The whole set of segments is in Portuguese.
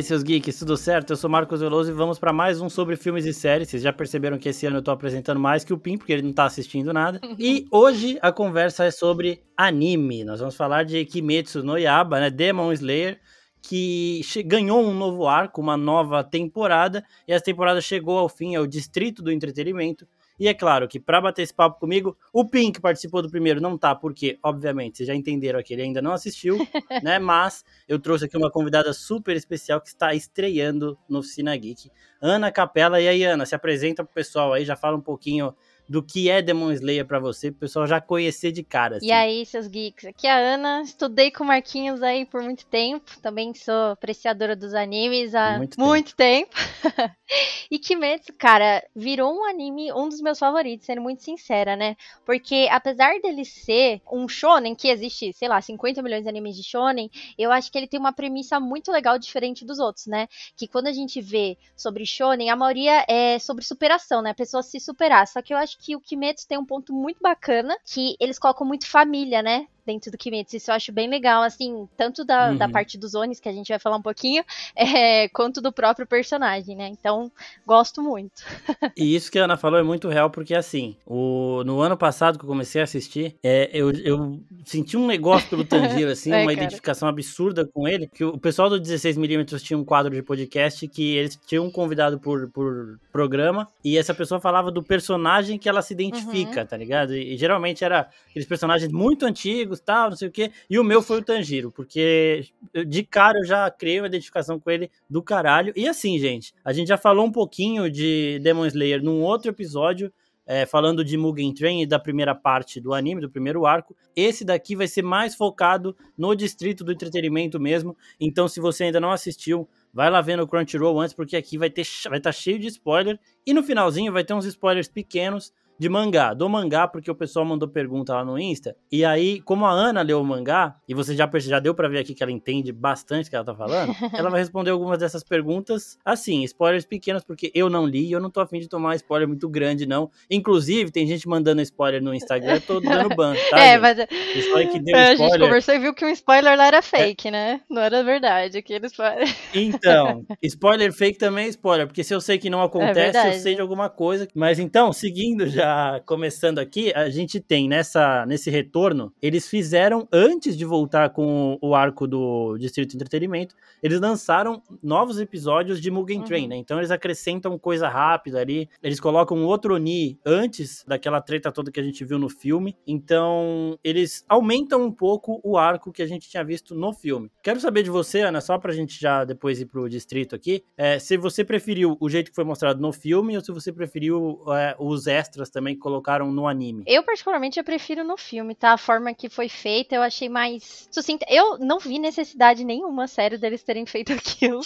aí, seus geeks, tudo certo? Eu sou Marcos Veloso e vamos para mais um sobre filmes e séries. Vocês já perceberam que esse ano eu tô apresentando mais que o Pim, porque ele não tá assistindo nada. E hoje a conversa é sobre anime. Nós vamos falar de Kimetsu no Yaba, né? Demon Slayer, que ganhou um novo arco, uma nova temporada, e essa temporada chegou ao fim, é o Distrito do Entretenimento. E é claro que para bater esse papo comigo, o Pink que participou do primeiro não tá, porque, obviamente, vocês já entenderam aqui, ele ainda não assistiu, né? Mas eu trouxe aqui uma convidada super especial que está estreando no Oficina Geek, Ana Capela. E aí, Ana, se apresenta pro pessoal aí, já fala um pouquinho do que é Demon Slayer para você, pro pessoal já conhecer de cara. Assim. E aí, seus geeks? Aqui é a Ana, estudei com Marquinhos aí por muito tempo, também sou apreciadora dos animes há muito, muito tempo. tempo. e Kimetsu, cara, virou um anime, um dos meus favoritos, sendo muito sincera, né? Porque apesar dele ser um shonen, que existe, sei lá, 50 milhões de animes de shonen, eu acho que ele tem uma premissa muito legal, diferente dos outros, né? Que quando a gente vê sobre shonen, a maioria é sobre superação, né? A pessoa se superar. Só que eu acho que o Kimetsu tem um ponto muito bacana, que eles colocam muito família, né? Dentro do Kimetsu. Isso eu acho bem legal, assim, tanto da, uhum. da parte dos Onis, que a gente vai falar um pouquinho, é, quanto do próprio personagem, né? Então, gosto muito. e isso que a Ana falou é muito real, porque assim, o, no ano passado que eu comecei a assistir, é, eu, eu senti um negócio pelo Tanjiro, assim, é, uma cara. identificação absurda com ele, que o pessoal do 16mm tinha um quadro de podcast que eles tinham um convidado por, por programa, e essa pessoa falava do personagem que ela se identifica, uhum. tá ligado? E, e geralmente era aqueles personagens muito antigos, amigos, tal, não sei o quê. E o meu foi o Tanjiro, porque de cara eu já criei uma identificação com ele do caralho. E assim, gente, a gente já falou um pouquinho de Demon Slayer num outro episódio, é, falando de Mugen Train e da primeira parte do anime, do primeiro arco. Esse daqui vai ser mais focado no distrito do entretenimento mesmo. Então, se você ainda não assistiu, vai lá ver no Crunchyroll antes, porque aqui vai ter vai estar tá cheio de spoiler. E no finalzinho vai ter uns spoilers pequenos de mangá. Do mangá, porque o pessoal mandou pergunta lá no Insta. E aí, como a Ana leu o mangá, e você já, já deu para ver aqui que ela entende bastante o que ela tá falando, ela vai responder algumas dessas perguntas, assim, spoilers pequenos, porque eu não li e eu não tô afim de tomar spoiler muito grande, não. Inclusive, tem gente mandando spoiler no Instagram, eu tô dando ban, tá? É, gente? mas. Que deu spoiler... A gente conversou e viu que um spoiler lá era fake, é... né? Não era verdade, aquele spoiler. Então, spoiler fake também é spoiler, porque se eu sei que não acontece, é eu sei de alguma coisa. Mas então, seguindo já começando aqui, a gente tem nessa, nesse retorno, eles fizeram, antes de voltar com o arco do Distrito Entretenimento, eles lançaram novos episódios de Mugen Train, uhum. né? Então eles acrescentam coisa rápida ali, eles colocam outro Oni antes daquela treta toda que a gente viu no filme, então eles aumentam um pouco o arco que a gente tinha visto no filme. Quero saber de você, Ana, só pra gente já depois ir pro Distrito aqui, é, se você preferiu o jeito que foi mostrado no filme ou se você preferiu é, os extras também também colocaram no anime? Eu, particularmente, eu prefiro no filme, tá? A forma que foi feita, eu achei mais sucinta. Eu não vi necessidade nenhuma, sério, deles terem feito aquilo.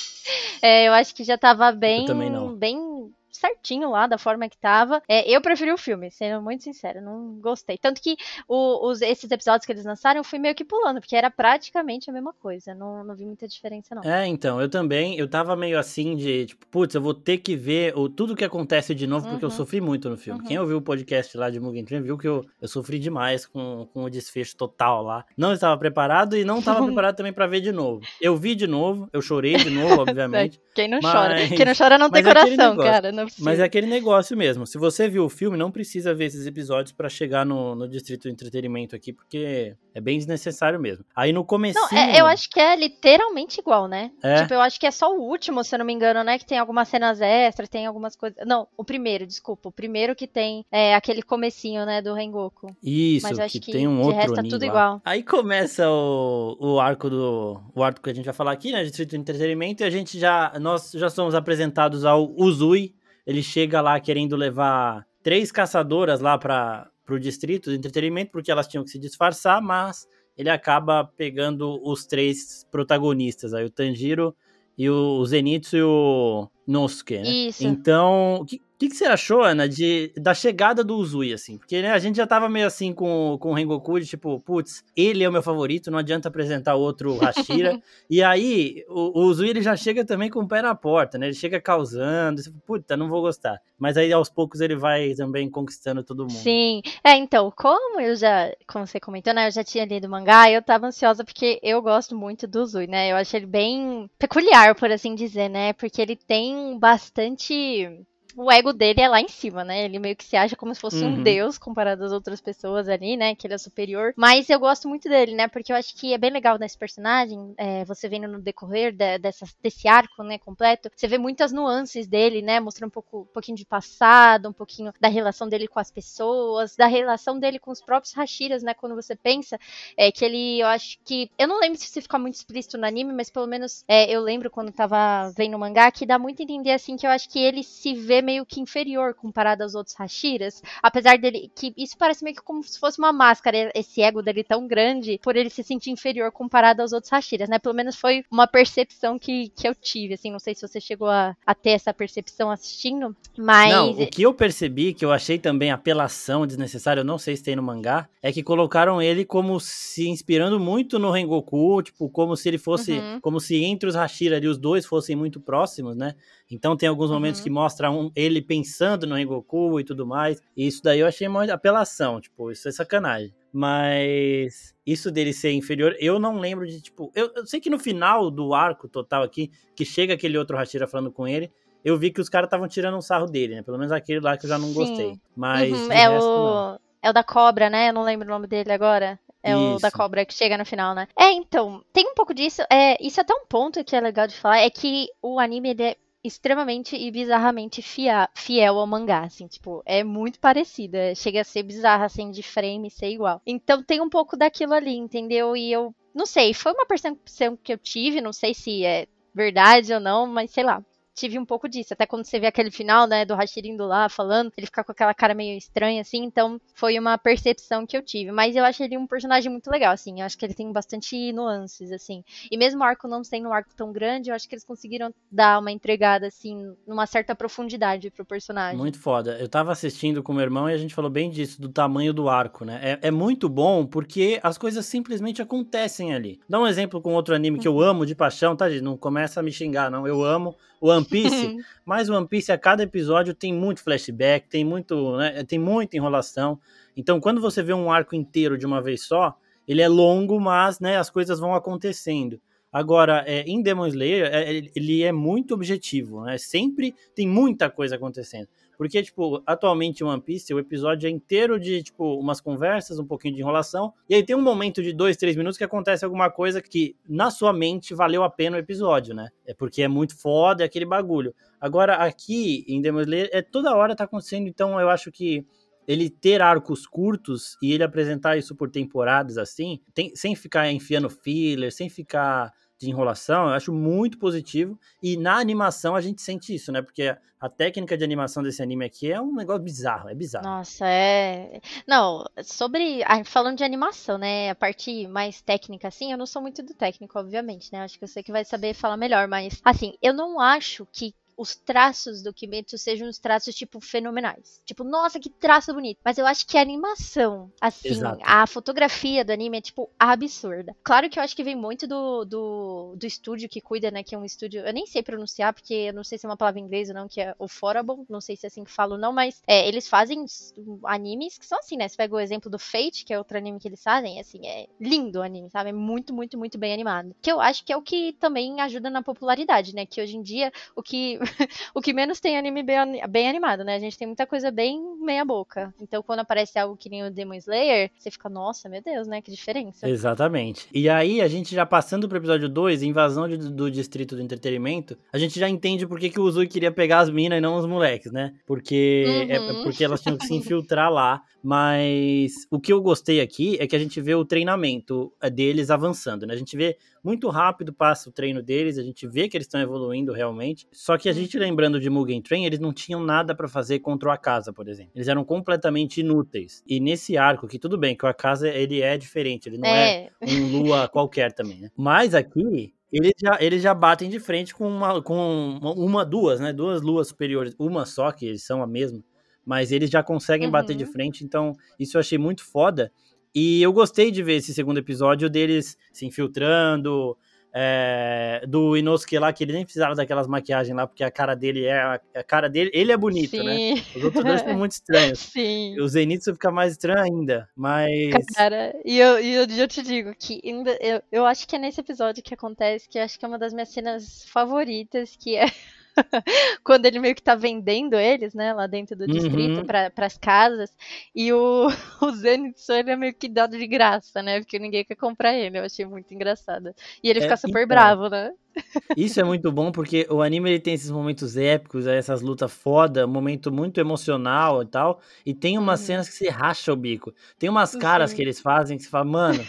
É, eu acho que já tava bem, bem certinho lá da forma que tava. É, eu preferi o filme, sendo muito sincero, não gostei. Tanto que o, os, esses episódios que eles lançaram eu fui meio que pulando, porque era praticamente a mesma coisa. Não, não vi muita diferença, não. É, então, eu também, eu tava meio assim de, tipo, putz, eu vou ter que ver o, tudo que acontece de novo, porque uhum. eu sofri muito no filme. Uhum. Quem ouviu o podcast lá de Mugen Train viu que eu, eu sofri demais com, com o desfecho total lá. Não estava preparado e não estava preparado também para ver de novo. Eu vi de novo, eu chorei de novo, obviamente. Quem não mas... chora? Quem não chora não tem coração, cara. Não mas é aquele negócio mesmo. Se você viu o filme, não precisa ver esses episódios para chegar no, no Distrito de Entretenimento aqui, porque é bem desnecessário mesmo. Aí no começo. É, eu acho que é literalmente igual, né? É? Tipo, eu acho que é só o último, se eu não me engano, né? Que tem algumas cenas extras, tem algumas coisas. Não, o primeiro, desculpa. O primeiro que tem é, aquele comecinho, né, do Rengoku. Isso, Mas eu acho que, que tem um outro. Resta tudo igual. Aí começa o, o arco do. O arco que a gente vai falar aqui, né? Distrito de Entretenimento, e a gente já. Nós já somos apresentados ao Uzui ele chega lá querendo levar três caçadoras lá para o distrito de entretenimento, porque elas tinham que se disfarçar, mas ele acaba pegando os três protagonistas, aí o Tanjiro e o Zenitsu e o Nosuke, né? Isso. Então, o que, que, que você achou, Ana, de, da chegada do Uzui, assim? Porque né, a gente já tava meio assim com, com o Rengoku, de tipo, putz, ele é o meu favorito, não adianta apresentar outro Hashira. e aí, o, o Uzui ele já chega também com o pé na porta, né? Ele chega causando, puta, não vou gostar. Mas aí aos poucos ele vai também conquistando todo mundo. Sim. É, então, como eu já, como você comentou, né? Eu já tinha lido o mangá, eu tava ansiosa porque eu gosto muito do Uzui, né? Eu acho ele bem peculiar, por assim dizer, né? Porque ele tem bastante o ego dele é lá em cima, né? Ele meio que se acha como se fosse uhum. um deus comparado às outras pessoas ali, né? Que ele é superior. Mas eu gosto muito dele, né? Porque eu acho que é bem legal nesse personagem, é, você vendo no decorrer de, dessa, desse arco, né, completo, você vê muitas nuances dele, né? Mostrando um, pouco, um pouquinho de passado, um pouquinho da relação dele com as pessoas, da relação dele com os próprios Hashiras, né? Quando você pensa é, que ele, eu acho que. Eu não lembro se isso fica muito explícito no anime, mas pelo menos é, eu lembro quando tava vendo o mangá que dá muito a entender, assim, que eu acho que ele se vê meio que inferior comparado aos outros Hashiras. Apesar dele. que Isso parece meio que como se fosse uma máscara, esse ego dele tão grande, por ele se sentir inferior comparado aos outros Hashiras, né? Pelo menos foi uma percepção que, que eu tive, assim. Não sei se você chegou a, a ter essa percepção assistindo, mas. Não, o que eu percebi, que eu achei também apelação desnecessária, eu não sei se tem no mangá, é que colocaram ele como se inspirando muito no Rengoku, tipo, como se ele fosse. Uhum. Como se entre os Hashira ali, os dois fossem muito próximos, né? Então tem alguns momentos uhum. que mostram ele pensando no Rengoku e tudo mais. E isso daí eu achei uma apelação, tipo, isso é sacanagem. Mas isso dele ser inferior, eu não lembro de, tipo. Eu, eu sei que no final do arco total aqui, que chega aquele outro Hashira falando com ele, eu vi que os caras estavam tirando um sarro dele, né? Pelo menos aquele lá que eu já não Sim. gostei. Mas. Uhum, é, resto, o... Não. é o da cobra, né? Eu não lembro o nome dele agora. É isso. o da cobra que chega no final, né? É, então, tem um pouco disso. É, isso é até um ponto que é legal de falar, é que o anime ele é extremamente e bizarramente fia, fiel ao mangá, assim, tipo, é muito parecida. Chega a ser bizarra, assim, de frame ser igual. Então tem um pouco daquilo ali, entendeu? E eu não sei, foi uma percepção que eu tive, não sei se é verdade ou não, mas sei lá tive um pouco disso. Até quando você vê aquele final, né, do Hashir indo lá falando, ele fica com aquela cara meio estranha, assim. Então, foi uma percepção que eu tive. Mas eu acho ele um personagem muito legal, assim. Eu acho que ele tem bastante nuances, assim. E mesmo o arco não sendo um arco tão grande, eu acho que eles conseguiram dar uma entregada, assim, numa certa profundidade pro personagem. Muito foda. Eu tava assistindo com meu irmão e a gente falou bem disso, do tamanho do arco, né? É, é muito bom porque as coisas simplesmente acontecem ali. Dá um exemplo com outro anime que eu amo de paixão, tá, gente? Não começa a me xingar, não. Eu amo One Piece, mas One Piece a cada episódio tem muito flashback, tem muito, né, tem muita enrolação. Então, quando você vê um arco inteiro de uma vez só, ele é longo, mas né, as coisas vão acontecendo. Agora, é, em Demon Slayer, é, ele é muito objetivo, né? Sempre tem muita coisa acontecendo. Porque, tipo, atualmente One Piece, o episódio é inteiro de, tipo, umas conversas, um pouquinho de enrolação. E aí tem um momento de dois, três minutos que acontece alguma coisa que, na sua mente, valeu a pena o episódio, né? É porque é muito foda, é aquele bagulho. Agora, aqui em Demon Slayer, é toda hora tá acontecendo, então eu acho que ele ter arcos curtos e ele apresentar isso por temporadas assim, tem, sem ficar enfiando filler, sem ficar enrolação, eu acho muito positivo. E na animação a gente sente isso, né? Porque a técnica de animação desse anime aqui é um negócio bizarro, é bizarro. Nossa, é. Não, sobre. Falando de animação, né? A parte mais técnica, assim, eu não sou muito do técnico, obviamente, né? Acho que você que vai saber falar melhor, mas, assim, eu não acho que os traços do Kimetsu sejam os traços, tipo, fenomenais. Tipo, nossa, que traço bonito. Mas eu acho que a animação, assim, Exato. a fotografia do anime é, tipo, absurda. Claro que eu acho que vem muito do, do, do estúdio que cuida, né? Que é um estúdio. Eu nem sei pronunciar, porque eu não sei se é uma palavra em inglês ou não, que é o Forable. Não sei se é assim que falo, não, mas é, eles fazem animes que são assim, né? Você pega o exemplo do Fate, que é outro anime que eles fazem, assim, é lindo o anime, sabe? É muito, muito, muito bem animado. Que eu acho que é o que também ajuda na popularidade, né? Que hoje em dia o que o que menos tem anime bem, bem animado, né? A gente tem muita coisa bem meia boca. Então, quando aparece algo que nem o Demon Slayer, você fica, nossa, meu Deus, né? Que diferença. Exatamente. E aí, a gente já passando pro episódio 2, invasão de, do distrito do entretenimento, a gente já entende por que, que o Uzui queria pegar as minas e não os moleques, né? Porque, é, uhum. é, porque elas tinham que se infiltrar lá. Mas o que eu gostei aqui é que a gente vê o treinamento é, deles avançando, né? A gente vê muito rápido passa o treino deles, a gente vê que eles estão evoluindo realmente. Só que a gente lembrando de Mugen Train, eles não tinham nada para fazer contra o Akasa, por exemplo. Eles eram completamente inúteis. E nesse arco, que tudo bem, que o Akasa ele é diferente, ele não é, é um Lua qualquer também, né? Mas aqui eles já, eles já batem de frente com uma, com uma, duas, né? Duas luas superiores. Uma só, que eles são a mesma. Mas eles já conseguem uhum. bater de uhum. frente, então isso eu achei muito foda. E eu gostei de ver esse segundo episódio deles se infiltrando, é, do Inosuke lá, que ele nem precisava daquelas maquiagens lá, porque a cara dele é. A cara dele, ele é bonito, né? Sim. né? Os outros dois são muito estranhos. Sim. O Zenitsu fica mais estranho ainda, mas. Cara, e eu, e eu, eu te digo que ainda, eu, eu acho que é nesse episódio que acontece, que acho que é uma das minhas cenas favoritas, que é quando ele meio que tá vendendo eles, né, lá dentro do distrito uhum. para as casas, e o, o Zenitsu ele é meio que dado de graça, né, porque ninguém quer comprar ele, eu achei muito engraçado. E ele é, fica super então, bravo, né? Isso é muito bom porque o anime ele tem esses momentos épicos, essas lutas foda, um momento muito emocional e tal, e tem umas uhum. cenas que se racha o bico. Tem umas caras Sim. que eles fazem que você fala, mano,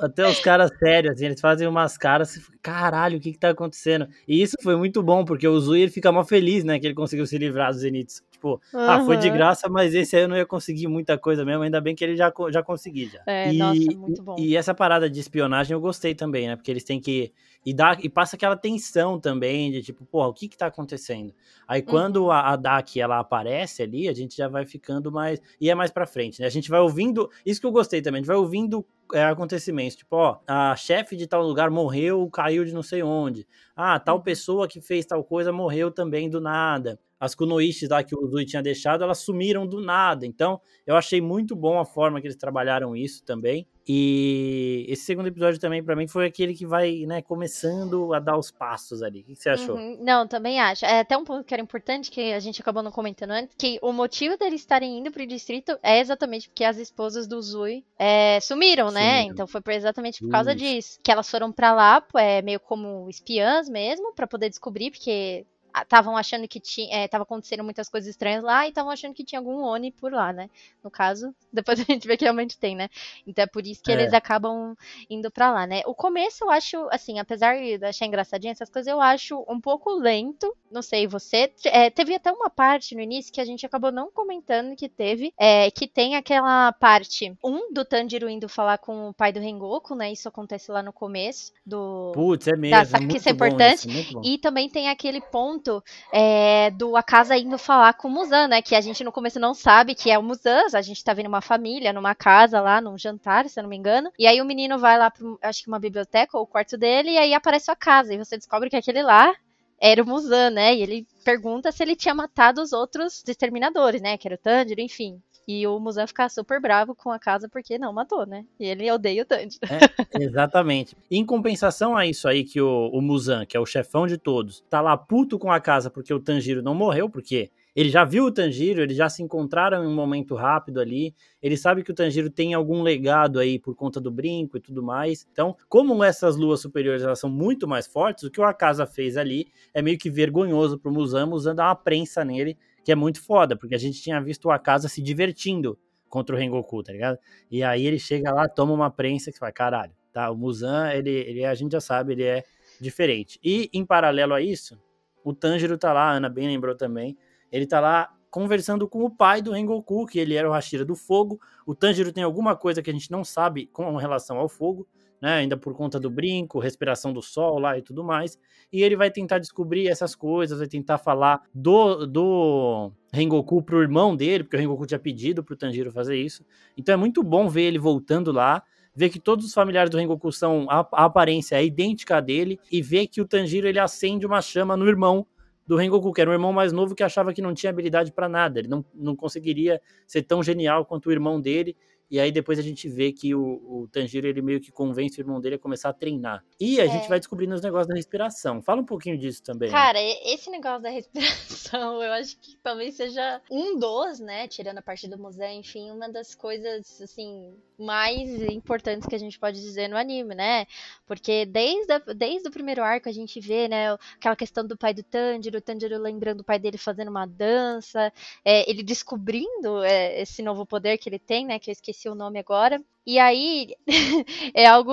até os caras sérios, assim, eles fazem umas caras, caralho, o que que tá acontecendo? E isso foi muito bom, porque o Zui ele fica mó feliz, né, que ele conseguiu se livrar dos Zenitsu. Tipo, uhum. ah, foi de graça, mas esse aí eu não ia conseguir muita coisa mesmo, ainda bem que ele já, já consegui já. É, e, nossa, muito bom. E essa parada de espionagem eu gostei também, né, porque eles têm que... E, dá, e passa aquela tensão também de tipo, porra, o que que tá acontecendo? Aí quando uhum. a, a Dak, ela aparece ali, a gente já vai ficando mais... E é mais pra frente, né? A gente vai ouvindo... Isso que eu gostei também, a gente vai ouvindo é, acontecimentos. Tipo, ó, a chefe de tal lugar morreu, caiu de não sei onde. Ah, tal uhum. pessoa que fez tal coisa morreu também do nada. As kunoishis lá que o Zui tinha deixado, elas sumiram do nada. Então, eu achei muito bom a forma que eles trabalharam isso também. E esse segundo episódio também, para mim, foi aquele que vai, né, começando a dar os passos ali. O que você achou? Uhum. Não, também acho. É até um ponto que era importante, que a gente acabou não comentando antes, que o motivo deles estarem indo pro distrito é exatamente porque as esposas do Zui é, sumiram, né? Então foi exatamente por causa disso. Que elas foram para lá, é, meio como espiãs mesmo, para poder descobrir, porque estavam achando que tinha, é, tava acontecendo muitas coisas estranhas lá e estavam achando que tinha algum Oni por lá, né? No caso, depois a gente vê que realmente tem, né? Então é por isso que é. eles acabam indo para lá, né? O começo eu acho, assim, apesar de achar engraçadinho essas coisas, eu acho um pouco lento. Não sei, você. É, teve até uma parte no início que a gente acabou não comentando que teve, é, que tem aquela parte, um, do Tanjiro indo falar com o pai do Rengoku, né? Isso acontece lá no começo do. Putz, é mesmo. Da, é que isso é importante. Isso, e também tem aquele ponto é, do Akasa indo falar com o Muzan, né? Que a gente no começo não sabe que é o Muzan, a gente tá vendo uma família numa casa lá, num jantar, se eu não me engano. E aí o menino vai lá pro, acho que uma biblioteca ou o quarto dele, e aí aparece a casa. E você descobre que aquele lá era o Muzan, né? E ele pergunta se ele tinha matado os outros exterminadores, né? Que era o Tanjiro, enfim. E o Muzan fica super bravo com a casa porque não matou, né? E ele odeia o Tanjiro. É, exatamente. Em compensação a isso aí, que o, o Muzan, que é o chefão de todos, tá lá puto com a casa porque o Tanjiro não morreu, porque ele já viu o Tanjiro, eles já se encontraram em um momento rápido ali. Ele sabe que o Tanjiro tem algum legado aí por conta do brinco e tudo mais. Então, como essas luas superiores elas são muito mais fortes, o que o Akasa fez ali é meio que vergonhoso pro Muzan. Muzan dá uma prensa nele que é muito foda, porque a gente tinha visto o Akasa se divertindo contra o Rengoku, tá ligado? E aí ele chega lá, toma uma prensa que fala, caralho, tá? O Muzan, ele, ele a gente já sabe, ele é diferente. E em paralelo a isso, o Tanjiro tá lá, a Ana bem lembrou também, ele tá lá conversando com o pai do Rengoku, que ele era o Hashira do fogo. O Tanjiro tem alguma coisa que a gente não sabe com relação ao fogo, né? Ainda por conta do brinco, respiração do sol lá e tudo mais. E ele vai tentar descobrir essas coisas, vai tentar falar do, do Rengoku pro irmão dele, porque o Rengoku tinha pedido pro Tanjiro fazer isso. Então é muito bom ver ele voltando lá, ver que todos os familiares do Rengoku são a, a aparência é idêntica a dele e ver que o Tanjiro ele acende uma chama no irmão do Rengoku, que era um irmão mais novo que achava que não tinha habilidade para nada, ele não, não conseguiria ser tão genial quanto o irmão dele, e aí depois a gente vê que o, o Tanjiro ele meio que convence o irmão dele a começar a treinar. E a é. gente vai descobrindo os negócios da respiração. Fala um pouquinho disso também. Cara, esse negócio da respiração, eu acho que talvez seja um dos, né, tirando a parte do museu, enfim, uma das coisas assim mais importantes que a gente pode dizer no anime, né? Porque desde, a, desde o primeiro arco a gente vê, né, aquela questão do pai do Tanjiro, o Tanjiro lembrando o pai dele fazendo uma dança, é, ele descobrindo é, esse novo poder que ele tem, né, que eu esqueci esqueci o nome agora. E aí, é algo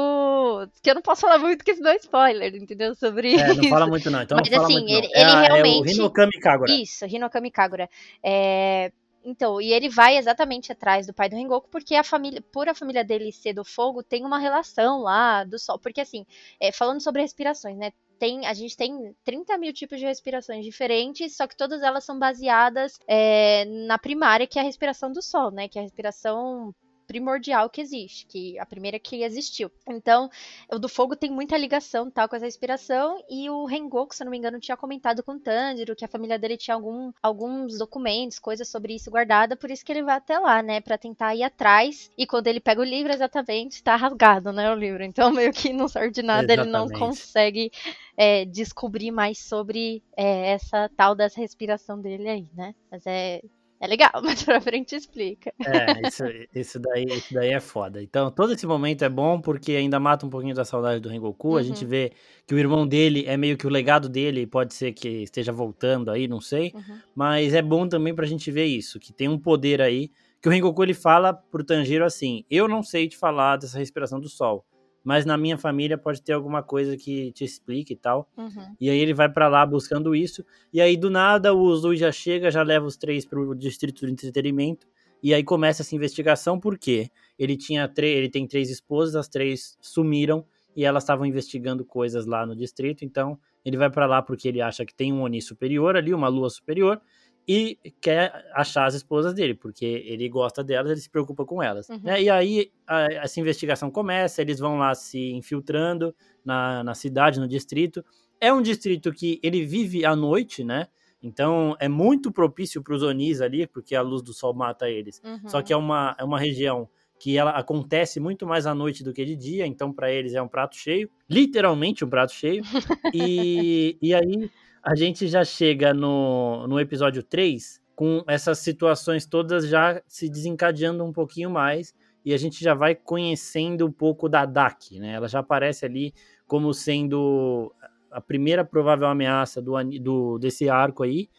que eu não posso falar muito, porque senão é spoiler, entendeu? Sobre é, não fala muito não, então Mas assim, muito, ele, ele é, realmente... É o Hinokami Kagura. Isso, Hinokami Kagura. É... Então, e ele vai exatamente atrás do pai do Rengoku, porque a família, por a família dele ser do fogo, tem uma relação lá do sol. Porque assim, é, falando sobre respirações, né? Tem, a gente tem 30 mil tipos de respirações diferentes, só que todas elas são baseadas é, na primária, que é a respiração do sol, né? Que é a respiração primordial que existe, que a primeira que existiu. Então, o do fogo tem muita ligação tal com essa inspiração e o Rengoku, se eu não me engano, tinha comentado com o Tanjiro que a família dele tinha algum, alguns documentos, coisas sobre isso guardada, por isso que ele vai até lá, né, para tentar ir atrás. E quando ele pega o livro, exatamente, tá rasgado, né, o livro. Então, meio que não serve de nada, exatamente. ele não consegue é, descobrir mais sobre é, essa tal dessa respiração dele aí, né? Mas é é legal, mas pra frente explica. É, isso, isso, daí, isso daí é foda. Então, todo esse momento é bom porque ainda mata um pouquinho da saudade do Rengoku. Uhum. A gente uhum. vê que o irmão dele é meio que o legado dele, pode ser que esteja voltando aí, não sei. Uhum. Mas é bom também pra gente ver isso, que tem um poder aí. Que o Rengoku ele fala pro Tanjiro assim: Eu não sei te falar dessa respiração do sol mas na minha família pode ter alguma coisa que te explique e tal. Uhum. E aí ele vai para lá buscando isso. E aí do nada o Zui já chega, já leva os três pro distrito de entretenimento. E aí começa essa investigação porque ele tinha ele tem três esposas, as três sumiram e elas estavam investigando coisas lá no distrito. Então ele vai para lá porque ele acha que tem um Oni superior ali, uma lua superior e quer achar as esposas dele, porque ele gosta delas, ele se preocupa com elas. Uhum. Né? E aí a, essa investigação começa, eles vão lá se infiltrando na, na cidade, no distrito. É um distrito que ele vive à noite, né? Então é muito propício para os Onis ali, porque a luz do sol mata eles. Uhum. Só que é uma, é uma região que ela acontece muito mais à noite do que de dia, então para eles é um prato cheio, literalmente um prato cheio. e, e aí a gente já chega no, no episódio 3 com essas situações todas já se desencadeando um pouquinho mais e a gente já vai conhecendo um pouco da Dak, né? Ela já aparece ali como sendo a primeira provável ameaça do, do desse arco aí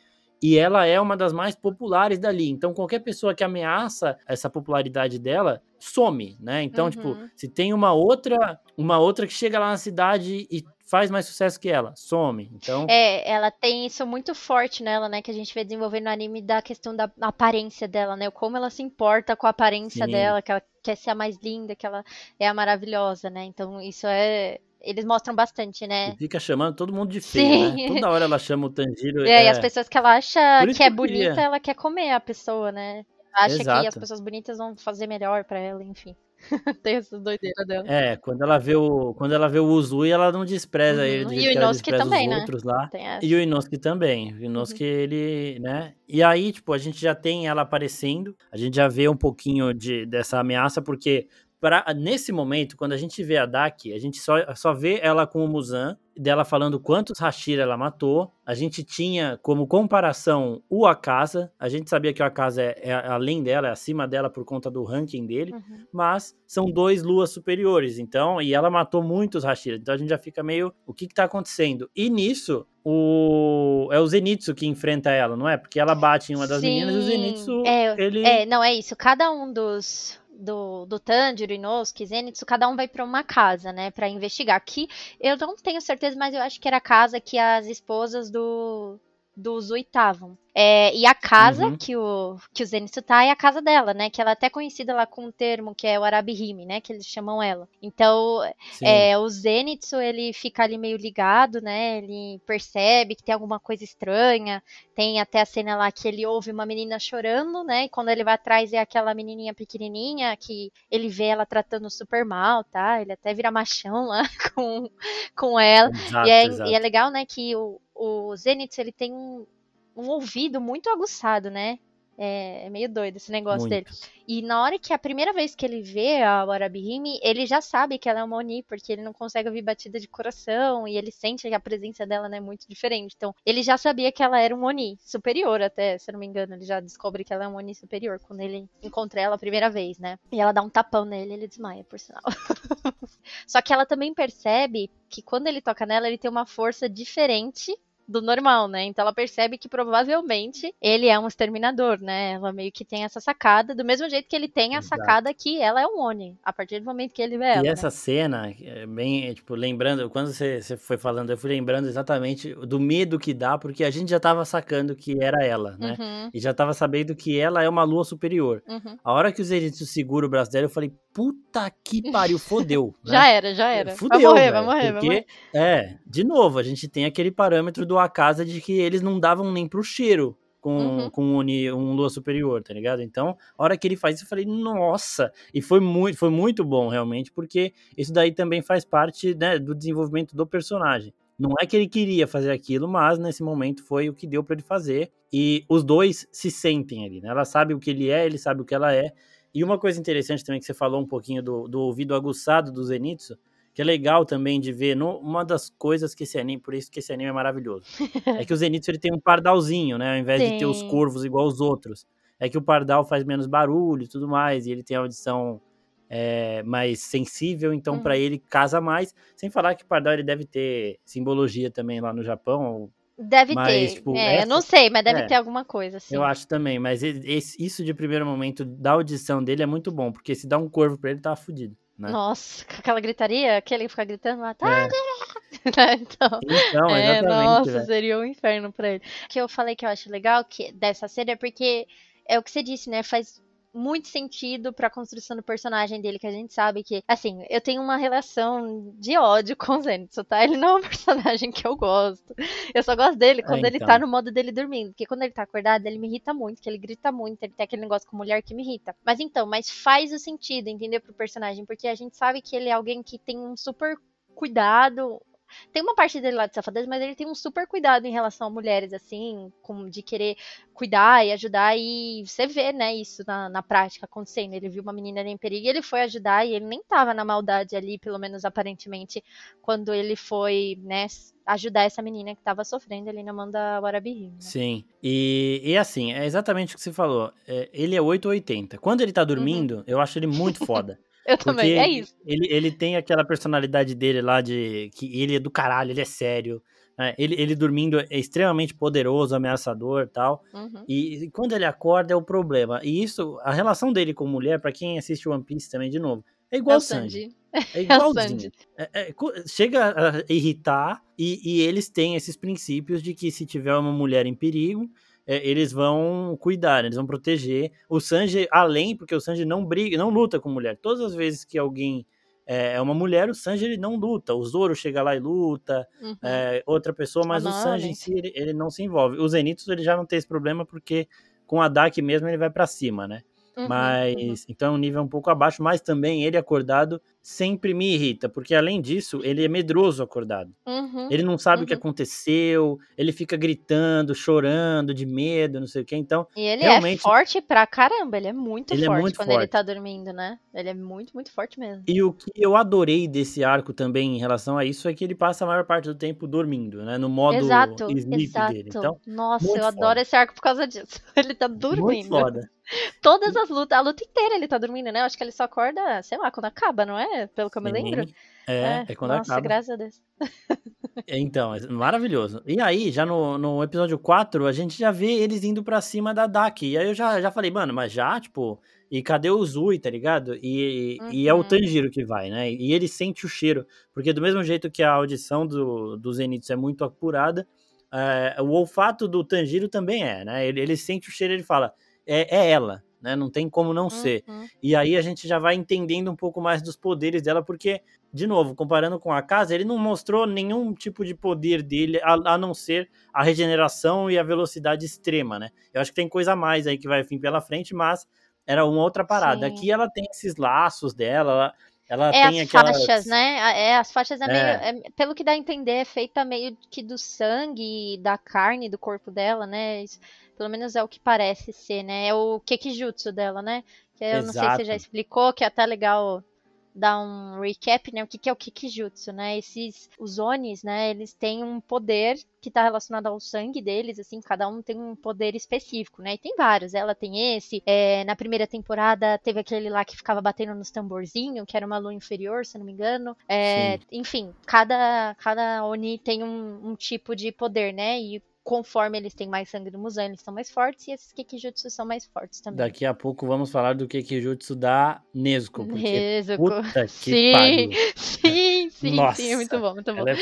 e ela é uma das mais populares dali. Então, qualquer pessoa que ameaça essa popularidade dela some, né? Então, tipo, uhum. tipo, se tem uma outra, uma outra que chega lá na cidade e faz mais sucesso que ela, some. Então. É, ela tem isso muito forte nela, né? Que a gente vê desenvolvendo no anime da questão da aparência dela, né? Como ela se importa com a aparência Sim. dela, que ela quer ser a mais linda, que ela é a maravilhosa, né? Então isso é. Eles mostram bastante, né? E fica chamando todo mundo de feio, né? Toda hora ela chama o Tanjiro. É, é... e as pessoas que ela acha que é bonita, ela quer comer a pessoa, né? Acha Exato. que as pessoas bonitas vão fazer melhor para ela, enfim. Tem essas doideiras dela. É, quando ela vê o, quando ela vê o Uzui, ela não despreza uhum. ele. E o Inosuke também, né? Outros lá. E o Inosuke também. O Inosuke, uhum. ele, né? E aí, tipo, a gente já tem ela aparecendo, a gente já vê um pouquinho de, dessa ameaça, porque pra, nesse momento, quando a gente vê a Daki, a gente só, só vê ela com o Muzan, dela falando quantos Hashira ela matou. A gente tinha como comparação o Akasa. A gente sabia que o Akasa é, é além dela, é acima dela por conta do ranking dele. Uhum. Mas são dois luas superiores. Então, e ela matou muitos Hashira. Então a gente já fica meio. O que, que tá acontecendo? E nisso, o é o Zenitsu que enfrenta ela, não é? Porque ela bate em uma das Sim. meninas e o Zenitsu é, ele É, não é isso. Cada um dos do, do Tanjiro, Inosuke, Zenitsu, cada um vai para uma casa, né, para investigar. Aqui eu não tenho certeza, mas eu acho que era a casa que as esposas do dos oitavam. É, e a casa uhum. que, o, que o Zenitsu tá é a casa dela, né? Que ela é até conhecida lá com um termo que é o Arabihime, né? Que eles chamam ela. Então, é, o Zenitsu, ele fica ali meio ligado, né? Ele percebe que tem alguma coisa estranha. Tem até a cena lá que ele ouve uma menina chorando, né? E quando ele vai atrás é aquela menininha pequenininha que ele vê ela tratando super mal, tá? Ele até vira machão lá com, com ela. Exato, e, é, e é legal, né? Que o, o Zenitsu, ele tem um, um ouvido muito aguçado, né? É, é, meio doido esse negócio Muito. dele. E na hora que a primeira vez que ele vê a Warabihime, ele já sabe que ela é uma Oni, porque ele não consegue ouvir batida de coração e ele sente que a presença dela né, é muito diferente. Então, ele já sabia que ela era um Oni, superior até, se eu não me engano. Ele já descobre que ela é um Oni superior quando ele encontra ela a primeira vez, né? E ela dá um tapão nele e ele desmaia, por sinal. Só que ela também percebe que quando ele toca nela, ele tem uma força diferente do normal, né? Então ela percebe que provavelmente ele é um exterminador, né? Ela meio que tem essa sacada, do mesmo jeito que ele tem a Exato. sacada que ela é um Oni, a partir do momento que ele vê ela. E né? essa cena, é bem, é, tipo, lembrando, quando você, você foi falando, eu fui lembrando exatamente do medo que dá, porque a gente já tava sacando que era ela, né? Uhum. E já tava sabendo que ela é uma lua superior. Uhum. A hora que os Zenitsu segura o braço dela, eu falei, puta que pariu, fodeu. Né? Já era, já era. Fudeu, vai morrer, vai morrer, porque, vai morrer. É, de novo, a gente tem aquele parâmetro do Akasa de que eles não davam nem pro cheiro com, uhum. com um, um Lua Superior, tá ligado? Então, a hora que ele faz isso, eu falei, nossa! E foi muito, foi muito bom, realmente, porque isso daí também faz parte né, do desenvolvimento do personagem. Não é que ele queria fazer aquilo, mas nesse momento foi o que deu para ele fazer. E os dois se sentem ali, né? Ela sabe o que ele é, ele sabe o que ela é. E uma coisa interessante também que você falou um pouquinho do, do ouvido aguçado do Zenitsu, que é legal também de ver, no, uma das coisas que esse anime, por isso que esse anime é maravilhoso, é que o Zenitsu ele tem um pardalzinho, né, ao invés Sim. de ter os corvos igual os outros. É que o pardal faz menos barulho e tudo mais, e ele tem a audição é, mais sensível, então para uhum. ele casa mais. Sem falar que o pardal ele deve ter simbologia também lá no Japão, Deve mas, ter. Tipo, é, essa... eu não sei, mas deve é, ter alguma coisa, assim. Eu acho também, mas esse, isso de primeiro momento da audição dele é muito bom, porque se dá um corvo pra ele, tá fudido. Né? Nossa, com aquela gritaria, aquele fica gritando lá, tá? É. então, então é, nossa, véio. seria um inferno pra ele. O que eu falei que eu acho legal que, dessa série é porque é o que você disse, né? Faz muito sentido pra construção do personagem dele, que a gente sabe que, assim, eu tenho uma relação de ódio com o Zenitsu, tá? Ele não é um personagem que eu gosto. Eu só gosto dele quando é, então. ele tá no modo dele dormindo, porque quando ele tá acordado, ele me irrita muito, que ele grita muito, ele tem aquele negócio com mulher que me irrita. Mas então, mas faz o sentido, entendeu, pro personagem, porque a gente sabe que ele é alguém que tem um super cuidado, tem uma parte dele lá de safadeza, mas ele tem um super cuidado em relação a mulheres, assim, com, de querer cuidar e ajudar. E você vê, né, isso na, na prática acontecendo. Ele viu uma menina em perigo e ele foi ajudar, e ele nem tava na maldade ali, pelo menos aparentemente, quando ele foi, né, ajudar essa menina que tava sofrendo ali na mão da Warabi Né? Sim. E, e assim, é exatamente o que você falou. É, ele é 880. Quando ele tá uhum. dormindo, uhum. eu acho ele muito foda. Eu também, é isso. Ele, ele tem aquela personalidade dele lá de que ele é do caralho, ele é sério. Né? Ele, ele dormindo é extremamente poderoso, ameaçador tal. Uhum. E, e quando ele acorda é o problema. E isso, a relação dele com mulher, para quem assiste One Piece também, de novo, é igual é o Sanji. Sanji. É igualzinho. É, é, chega a irritar e, e, eles têm esses princípios de que se tiver uma mulher em perigo, é, eles vão cuidar, eles vão proteger. O Sanji, além, porque o Sanji não briga, não luta com mulher. Todas as vezes que alguém é, é uma mulher, o Sanji ele não luta. O Zoro chega lá e luta, uhum. é, outra pessoa, mas o Sanji em si ele, ele, não se envolve. O Zenitsu ele já não tem esse problema porque com a Daki mesmo ele vai para cima, né? Uhum, mas uhum. então é um nível um pouco abaixo, mas também ele acordado sempre me irrita, porque além disso, ele é medroso acordado. Uhum, ele não sabe uhum. o que uhum. aconteceu, ele fica gritando, chorando de medo, não sei o que. Então, e ele é realmente... é forte pra caramba, ele é muito ele é forte é muito quando forte. ele tá dormindo, né? Ele é muito, muito forte mesmo. E o que eu adorei desse arco também em relação a isso é que ele passa a maior parte do tempo dormindo, né? No modo exato, sleep exato. dele. Então, Nossa, eu foda. adoro esse arco por causa disso. Ele tá dormindo. Muito foda. Todas as lutas, a luta inteira ele tá dormindo, né? Eu acho que ele só acorda, sei lá, quando acaba, não é? Pelo que eu me lembro. É, é, é quando nossa, acaba. graças a Deus. Então, é maravilhoso. E aí, já no, no episódio 4, a gente já vê eles indo pra cima da Daki. E aí eu já, já falei, mano, mas já, tipo, e cadê o Zui, tá ligado? E, uhum. e é o uhum. Tanjiro que vai, né? E ele sente o cheiro. Porque do mesmo jeito que a audição do, do Zenitsu é muito apurada, é, o olfato do Tanjiro também é, né? Ele, ele sente o cheiro e ele fala, é, é ela, né? Não tem como não uhum. ser. E aí a gente já vai entendendo um pouco mais dos poderes dela, porque, de novo, comparando com a casa, ele não mostrou nenhum tipo de poder dele, a, a não ser a regeneração e a velocidade extrema, né? Eu acho que tem coisa a mais aí que vai vir pela frente, mas era uma outra parada. Sim. Aqui ela tem esses laços dela, ela, ela é tem as aquelas... faixas, né? É, as faixas é, é. meio. É, pelo que dá a entender, é feita meio que do sangue, da carne do corpo dela, né? Pelo menos é o que parece ser, né? É o Kekijutsu dela, né? Que eu Exato. não sei se você já explicou, que é até legal dar um recap, né? O que, que é o Kikijutsu, né? Esses, os Onis, né? Eles têm um poder que está relacionado ao sangue deles, assim, cada um tem um poder específico, né? E tem vários. Ela tem esse. É, na primeira temporada teve aquele lá que ficava batendo nos tamborzinhos, que era uma lua inferior, se não me engano. É, enfim, cada, cada Oni tem um, um tipo de poder, né? E conforme eles têm mais sangue do Musan, eles são mais fortes, e esses Kekijutsu são mais fortes também. Daqui a pouco vamos falar do Kekijutsu da Nezuko. Porque Nezuko. Puta que sim, pariu. sim, sim, Nossa, sim, muito bom, muito bom. É.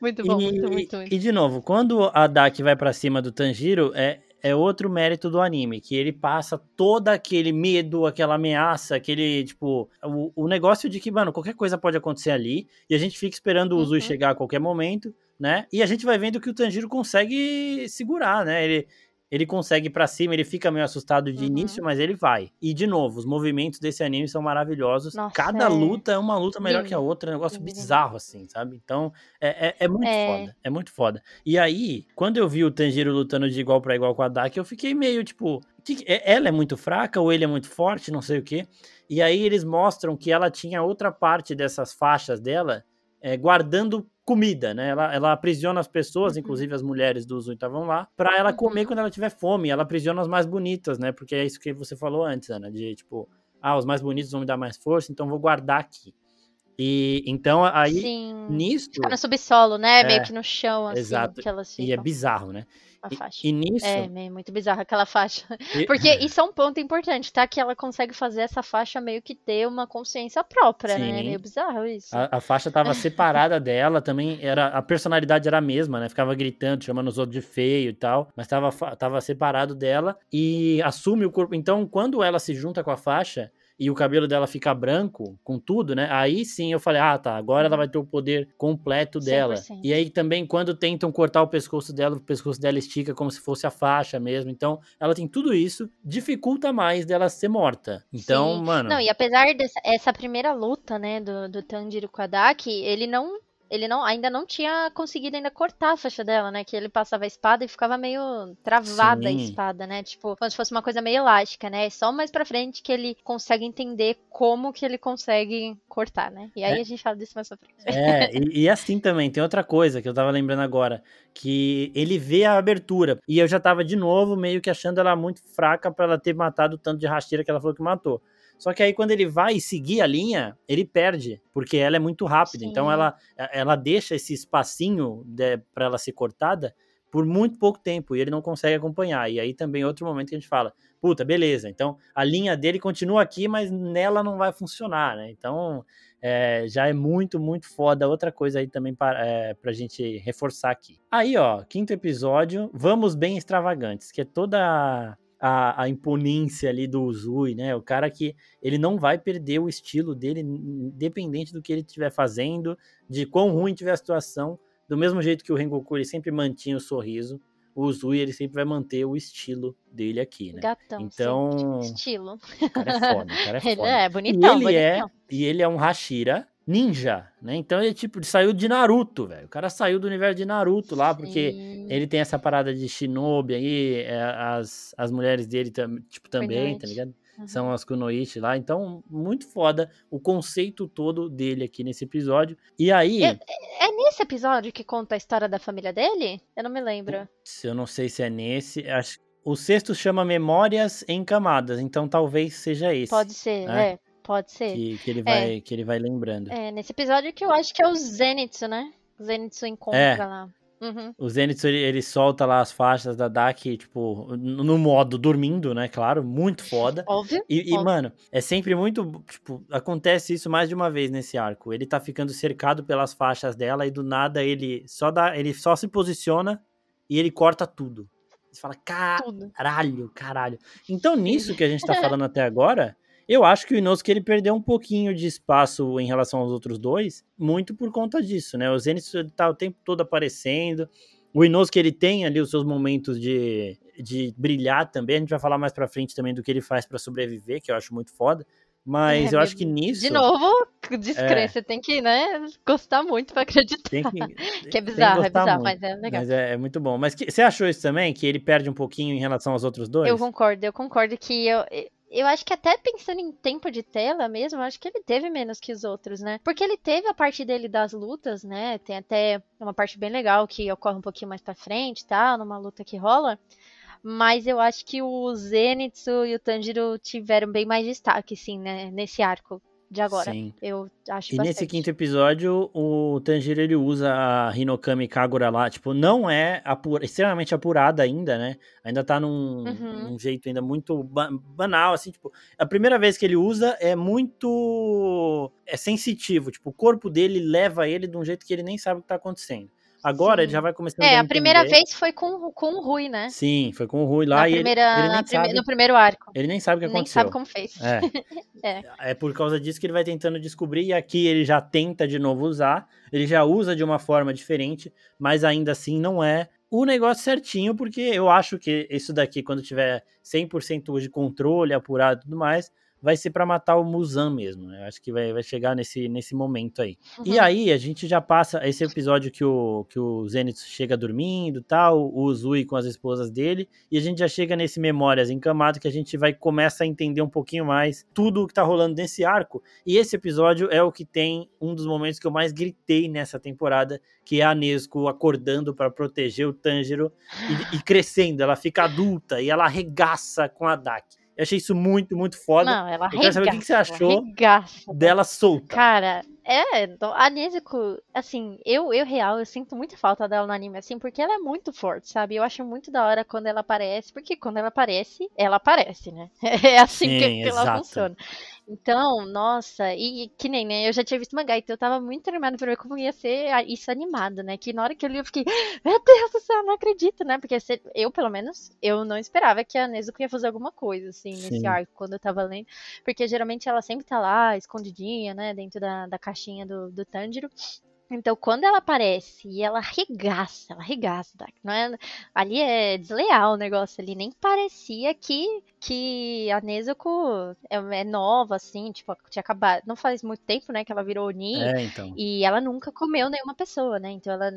Muito bom, e, muito, muito, muito. E de novo, quando a Daki vai para cima do Tanjiro, é, é outro mérito do anime, que ele passa todo aquele medo, aquela ameaça, aquele, tipo, o, o negócio de que, mano, qualquer coisa pode acontecer ali, e a gente fica esperando o Uzui Uhum. chegar a qualquer momento, né? E a gente vai vendo que o Tanjiro consegue segurar, né? Ele, ele consegue ir pra cima, ele fica meio assustado de Uhum. início, mas ele vai. E, de novo, os movimentos desse anime são maravilhosos. Nossa, Cada é luta é uma luta melhor que a outra, é um negócio lindo, lindo. bizarro, assim, sabe? Então, é, é, é muito É. foda. É muito foda. E aí, quando eu vi o Tanjiro lutando de igual pra igual com a Daki, eu fiquei meio tipo. que- é- ela é muito fraca ou ele é muito forte, não sei o quê. E aí eles mostram que ela tinha outra parte dessas faixas dela é, guardando comida, né? Ela, ela aprisiona as pessoas, Uhum. inclusive as mulheres do Uzui estavam lá, pra ela comer Uhum. quando ela tiver fome. Ela aprisiona as mais bonitas, né? Porque é isso que você falou antes, Ana, de tipo, ah, os mais bonitos vão me dar mais força, então vou guardar aqui. E então aí Sim. nisso Fica no subsolo, né? É, Meio que no chão, assim, exato. que elas e é ficam. bizarro, né? A E- faixa. E, nisso É, meio- muito bizarra aquela faixa. e- Porque isso é um ponto importante, tá? Que ela consegue fazer essa faixa meio que ter uma consciência própria, né? É Sim. meio bizarro isso. A, a faixa tava separada dela também, era a personalidade era a mesma, né? Ficava gritando, chamando os outros de feio e tal, mas tava, tava separado dela e assume o corpo. Então, quando ela se junta com a faixa e o cabelo dela fica branco, com tudo, né? Aí sim eu falei, ah, tá, agora ela vai ter o poder completo dela. 100%. E aí também, quando tentam cortar o pescoço dela, o pescoço dela estica como se fosse a faixa mesmo. Então, ela tem tudo isso, dificulta mais dela ser morta. Então, Sim. mano. Não, e apesar dessa essa primeira luta, né, do, do Tanjiro com a Daki, ele não. Ele não, ainda não tinha conseguido ainda cortar a faixa dela, né? Que ele passava a espada e ficava meio travada a Sim. espada, né? Tipo, como se fosse uma coisa meio elástica, né? Só mais pra frente que ele consegue entender como que ele consegue cortar, né? E aí É. a gente fala disso mais pra frente. É, e, e assim também, tem outra coisa que eu tava lembrando agora, que ele vê a abertura, e eu já tava de novo meio que achando ela muito fraca pra ela ter matado o tanto de rasteira que ela falou que matou. Só que aí quando ele vai seguir a linha, ele perde, porque ela é muito rápida, então Sim. ela, ela deixa esse espacinho de, pra ela ser cortada por muito pouco tempo, e ele não consegue acompanhar, e aí também é outro momento que a gente fala, puta, beleza, então a linha dele continua aqui, mas nela não vai funcionar, né, então é, já é muito, muito foda. Outra coisa aí também para, é, pra gente reforçar aqui. Aí, ó, quinto episódio, vamos bem extravagantes, que é toda a, a imponência ali do Uzui, né? O cara que ele não vai perder o estilo dele, independente do que ele estiver fazendo, de quão ruim tiver a situação. Do mesmo jeito que o Rengoku ele sempre mantinha o sorriso, o Uzui ele sempre vai manter o estilo dele aqui, né? Gatão, Então- sempre. Estilo. O cara é foda, o cara é Ele foda. é bonitão, e ele é, bonitão. e ele é um Hashira ninja, né? Então ele tipo ele saiu de Naruto, velho. O cara saiu do universo de Naruto lá porque Sim. ele tem essa parada de shinobi aí, é, as, as mulheres dele tam, tipo também, tá Kunoichi. ligado? Uhum. São as Kunoichi lá, então muito foda o conceito todo dele aqui nesse episódio. E aí, É- É nesse episódio que conta a história da família dele? Eu não me lembro. se eu não sei se é nesse, acho o sexto chama Memórias em Camadas, então talvez seja esse. Pode ser, É. é. Pode ser. que, que ele vai que ele vai lembrando. É, nesse episódio que eu acho que é o Zenitsu, né? O Zenitsu encontra É. lá. Uhum. O Zenitsu, ele, ele solta lá as faixas da Daki, tipo, no modo dormindo, né? Claro, muito foda. Óbvio. E, e, Óbvio. mano, é sempre muito, tipo, acontece isso mais de uma vez nesse arco. Ele tá ficando cercado pelas faixas dela e do nada ele só dá, ele só se posiciona e ele corta tudo. Você fala, caralho, caralho. Então, nisso que a gente tá falando até agora, eu acho que o Inosuke ele perdeu um pouquinho de espaço em relação aos outros dois, muito por conta disso, né? O Zenitsu ele tá o tempo todo aparecendo. O Inosuke ele tem ali os seus momentos de, de brilhar também. A gente vai falar mais pra frente também do que ele faz pra sobreviver, que eu acho muito foda. Mas É, eu acho que nisso De novo, descrença. Tem que, né, gostar muito pra acreditar. tem que, Que é bizarro, é bizarro, muito. mas é legal. Mas é, é muito bom. Mas que- você achou isso também? Que ele perde um pouquinho em relação aos outros dois? Eu concordo, eu concordo que eu, eu acho que até pensando em tempo de tela mesmo, acho que ele teve menos que os outros, né? Porque ele teve a parte dele das lutas, né? Tem até uma parte bem legal que ocorre um pouquinho mais pra frente, tá? Numa luta que rola. Mas eu acho que o Zenitsu e o Tanjiro tiveram bem mais destaque, sim, né? Nesse arco de agora. Sim. Eu acho E bastante. nesse quinto episódio, o Tanjiro ele usa a Hinokami Kagura lá, tipo, não é apura, extremamente apurada ainda, né? Ainda tá num, uhum. num jeito ainda muito banal, assim, tipo, a primeira vez que ele usa é muito é sensitivo, tipo, o corpo dele leva ele de um jeito que ele nem sabe o que tá acontecendo. Agora Sim. ele já vai começando é, a É, a primeira vez foi com, com o Rui, né? Sim, foi com o Rui lá. Na e primeira, ele, ele nem sabe, no primeiro arco. Ele nem sabe o que aconteceu. Nem sabe como fez. É. é. é por causa disso que ele vai tentando descobrir. E aqui ele já tenta de novo usar. Ele já usa de uma forma diferente, mas ainda assim não é o negócio certinho, porque eu acho que isso daqui, quando tiver 100% de controle, apurado e tudo mais, vai ser para matar o Muzan mesmo. Né? Eu acho que vai, vai chegar nesse, nesse momento aí. Uhum. E aí, a gente já passa esse episódio que o, que o Zenitsu chega dormindo tal, o Uzui com as esposas dele, e a gente já chega nesse Memórias encamado que a gente vai começa a entender um pouquinho mais tudo o que tá rolando nesse arco. E esse episódio é o que tem um dos momentos que eu mais gritei nessa temporada, que é a Nesco acordando para proteger o Tanjiro e, e, crescendo. Ela fica adulta e ela arregaça com a Daki. Eu achei isso muito, muito foda. Não, ela Eu quero saber o que você achou dela solta. Cara, é, a Nezuko, assim, eu, eu real, eu sinto muita falta dela no anime, assim, porque ela é muito forte, sabe? Eu acho muito da hora quando ela aparece, porque quando ela aparece, ela aparece, né? É assim Sim, que, que ela funciona. Então, nossa, e que nem, né? Eu já tinha visto mangá, então eu tava muito animada pra ver como ia ser isso animado, né? Que na hora que eu li, eu fiquei, meu Deus do céu, não acredito, né? Porque eu, pelo menos, eu não esperava que a Nezuko ia fazer alguma coisa, assim, Sim. nesse arco, quando eu tava lendo. Porque geralmente ela sempre tá lá, escondidinha, né? Dentro da, da caixinha do, do Tanjiro. Então, quando ela aparece e ela arregaça, ela arregaça, tá? não é, ali é desleal o negócio ali, nem parecia que, que a Nezuko é, é, nova, assim, tipo, tinha acabado, não faz muito tempo, né, que ela virou Oni, é, então. e ela nunca comeu nenhuma pessoa, né, então ela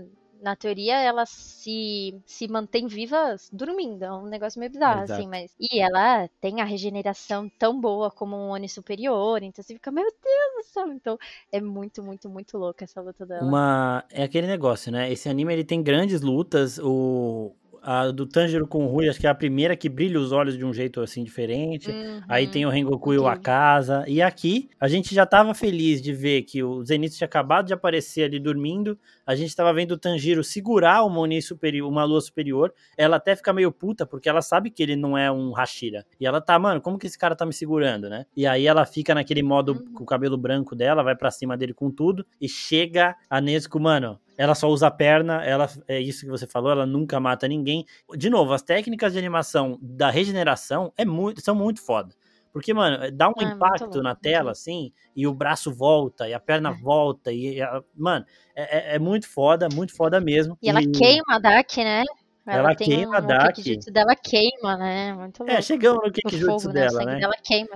na teoria, ela se, se mantém viva dormindo. É um negócio meio bizarro, assim, Exato. assim, mas. E ela tem a regeneração tão boa como um Oni superior, então você fica, meu Deus do céu. Então é muito, muito, muito louca essa luta dela. Uma. É aquele negócio, né? Esse anime ele tem grandes lutas. O a do Tanjiro com o Rui, acho que é a primeira que brilha os olhos de um jeito assim diferente. Uhum. Aí tem o Rengoku e o Akaza. E aqui, a gente já tava feliz de ver que o Zenitsu tinha acabado de aparecer ali dormindo. A gente tava vendo o Tanjiro segurar uma Oni superior, uma lua superior. Ela até fica meio puta, porque ela sabe que ele não é um Hashira. E ela tá, mano, como que esse cara tá me segurando, né? E aí ela fica naquele modo uhum. com o cabelo branco dela, vai para cima dele com tudo. E chega a Nezuko, mano, ela só usa a perna, ela é isso que você falou, ela nunca mata ninguém. De novo, as técnicas de animação da regeneração é muito, são muito foda. Porque, mano, dá um ah, impacto na tela, assim, e o braço volta, e a perna é. volta, e, a, mano, é, é, é, muito foda, muito foda mesmo. E, e... ela queima a Dark, né? Ela, ela queima um, a Daki. O Kikijutsu dela queima, né? Muito é, louco. É, chegamos no Kikijutsu né? dela, né? Ela queima.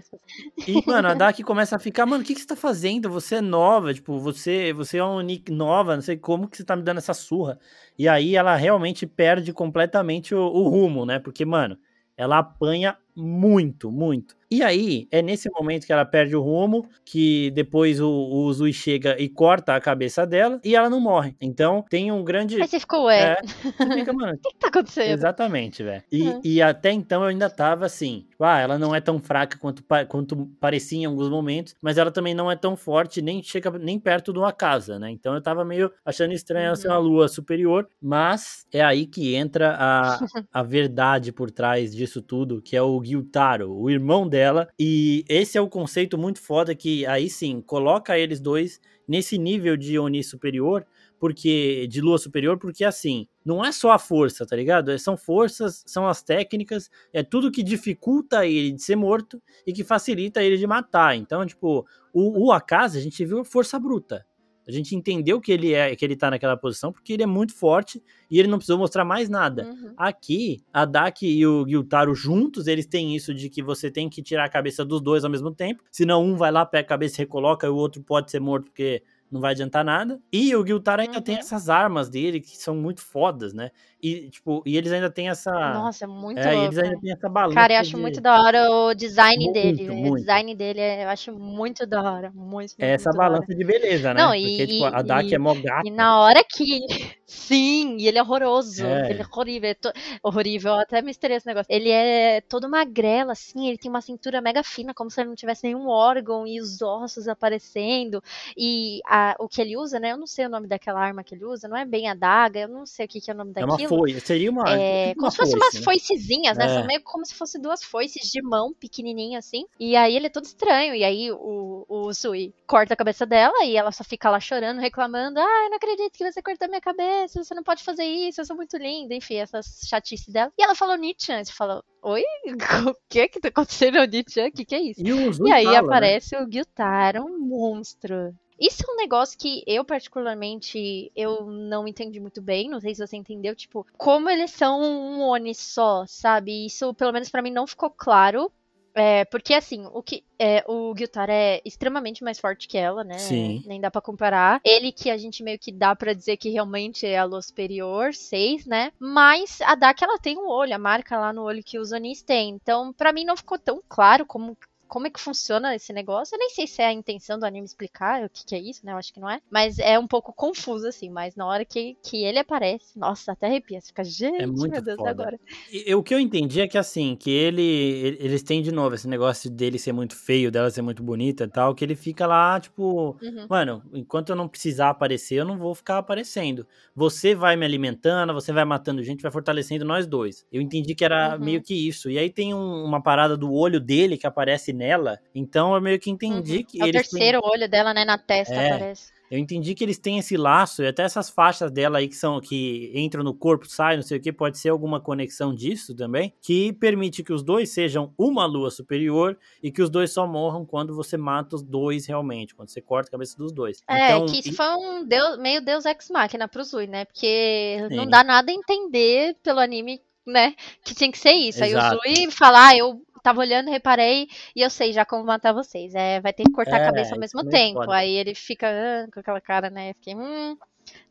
E, mano, a Daki começa a ficar, mano, o que, que você tá fazendo? Você é nova, tipo, você, você é uma Nick nova, não sei como que você tá me dando essa surra. E aí ela realmente perde completamente o, o rumo, né? Porque, mano, ela apanha muito, muito. E aí, é nesse momento que ela perde o rumo, que depois o, o Zui chega e corta a cabeça dela e ela não morre. Então, tem um grande. Aí você ficou, ué. É, você fica, mano. O que, que tá acontecendo? Exatamente, velho. E, uhum. e até então eu ainda tava assim, ah, ela não é tão fraca quanto, quanto parecia em alguns momentos, mas ela também não é tão forte, nem chega nem perto de uma casa, né? Então eu tava meio achando estranho uhum. ela ser uma lua superior, mas é aí que entra a, a verdade por trás disso tudo, que é o Gyutaro, o irmão dela. E esse é o conceito muito foda que aí sim coloca eles dois nesse nível de Oni superior, porque de lua superior, porque assim, não é só a força, tá ligado? São forças, são as técnicas, é tudo que dificulta ele de ser morto e que facilita ele de matar. Então, tipo, o, o Akaza, a gente viu força bruta. A gente entendeu que ele é que ele tá naquela posição porque ele é muito forte e ele não precisou mostrar mais nada. Uhum. Aqui, a Daki e o Gyutaro juntos, eles têm isso de que você tem que tirar a cabeça dos dois ao mesmo tempo, senão um vai lá, pega a cabeça e recoloca e o outro pode ser morto porque não vai adiantar nada. E o Gyutaro ainda uhum. tem essas armas dele que são muito fodas, né? E, tipo, e eles ainda têm essa. Nossa, é muito é, louco. eles ainda têm essa balança. Cara, eu acho de... muito da hora o design muito, dele. Muito. O design dele é, eu acho muito da hora. Muito, é essa muito balança de beleza, né? Não, Porque, e, tipo, a e, Dak é mó gata. E na hora que. Sim, e ele é horroroso. É. Ele é horrível. É to... Horrível, eu até misturei esse negócio. Ele é todo magrelo, assim, ele tem uma cintura mega fina, como se ele não tivesse nenhum órgão e os ossos aparecendo. E a, o que ele usa, né? Eu não sei o nome daquela arma que ele usa, não é bem a daga, eu não sei o que, que é o nome É daquilo. Foice, seria uma. É, tipo como uma se fosse foice, umas né? foicezinhas, né? É. São meio como se fossem duas foices de mão, pequenininha assim. E aí ele é todo estranho. E aí o, o Sui corta a cabeça dela e ela só fica lá chorando, reclamando. Ah, eu não acredito que você cortou minha cabeça, você não pode fazer isso, eu sou muito linda. Enfim, essas chatices dela. E ela falou Nietzsche falou, oi? O que que tá acontecendo, Nietzsche? O que que é isso? E, E aí fala, né? aparece o Gyutaro, um monstro. Isso é um negócio que eu, particularmente, eu não entendi muito bem. Não sei se você entendeu, tipo, como eles são um Oni só, sabe? Isso, pelo menos pra mim, não ficou claro. É, porque assim, o que é, o Gyutaro é extremamente mais forte que ela, né? Sim. Nem dá pra comparar. Ele que a gente meio que dá pra dizer que realmente é a lua superior, 6, né? Mas a Daki ela tem um olho, a marca lá no olho que os Onis têm. Então, pra mim não ficou tão claro como como é que funciona esse negócio. Eu nem sei se é a intenção do anime explicar o que, que é isso, né? Eu acho que não é. Mas é um pouco confuso, assim. Mas na hora que, que ele aparece, nossa, até arrepia. Você fica, gente, É muito meu Deus, foda. agora. E- o que eu entendi é que assim, que ele, ele- eles têm de novo esse negócio dele ser muito feio, dela ser muito bonita e tal, que ele fica lá, tipo, Uhum. mano, enquanto eu não precisar aparecer, eu não vou ficar aparecendo. Você vai me alimentando, você vai matando gente, vai fortalecendo nós dois. Eu entendi que era Uhum. meio que isso. E aí tem um- uma parada do olho dele que aparece nela, então eu meio que entendi Uhum. que É o eles têm- terceiro olho dela, né? Na testa É. aparece. eu entendi que eles têm esse laço e até essas faixas dela aí que são que entram no corpo, saem, não sei o que, pode ser alguma conexão disso também, que permite que os dois sejam uma lua superior e que os dois só morram quando você mata os dois realmente, quando você corta a cabeça dos dois. É, então, que isso foi um deus, meio deus ex-máquina pro Zui, né? Porque não Sim. dá nada a entender pelo anime, né? Que tinha que ser isso. Exato. Aí o Zui falar, ah, eu tava olhando, reparei, e eu sei já como matar vocês. É, vai ter que cortar É, a cabeça ao mesmo é tempo. foda. Aí ele fica ah, com aquela cara, né? Eu fiquei, hum,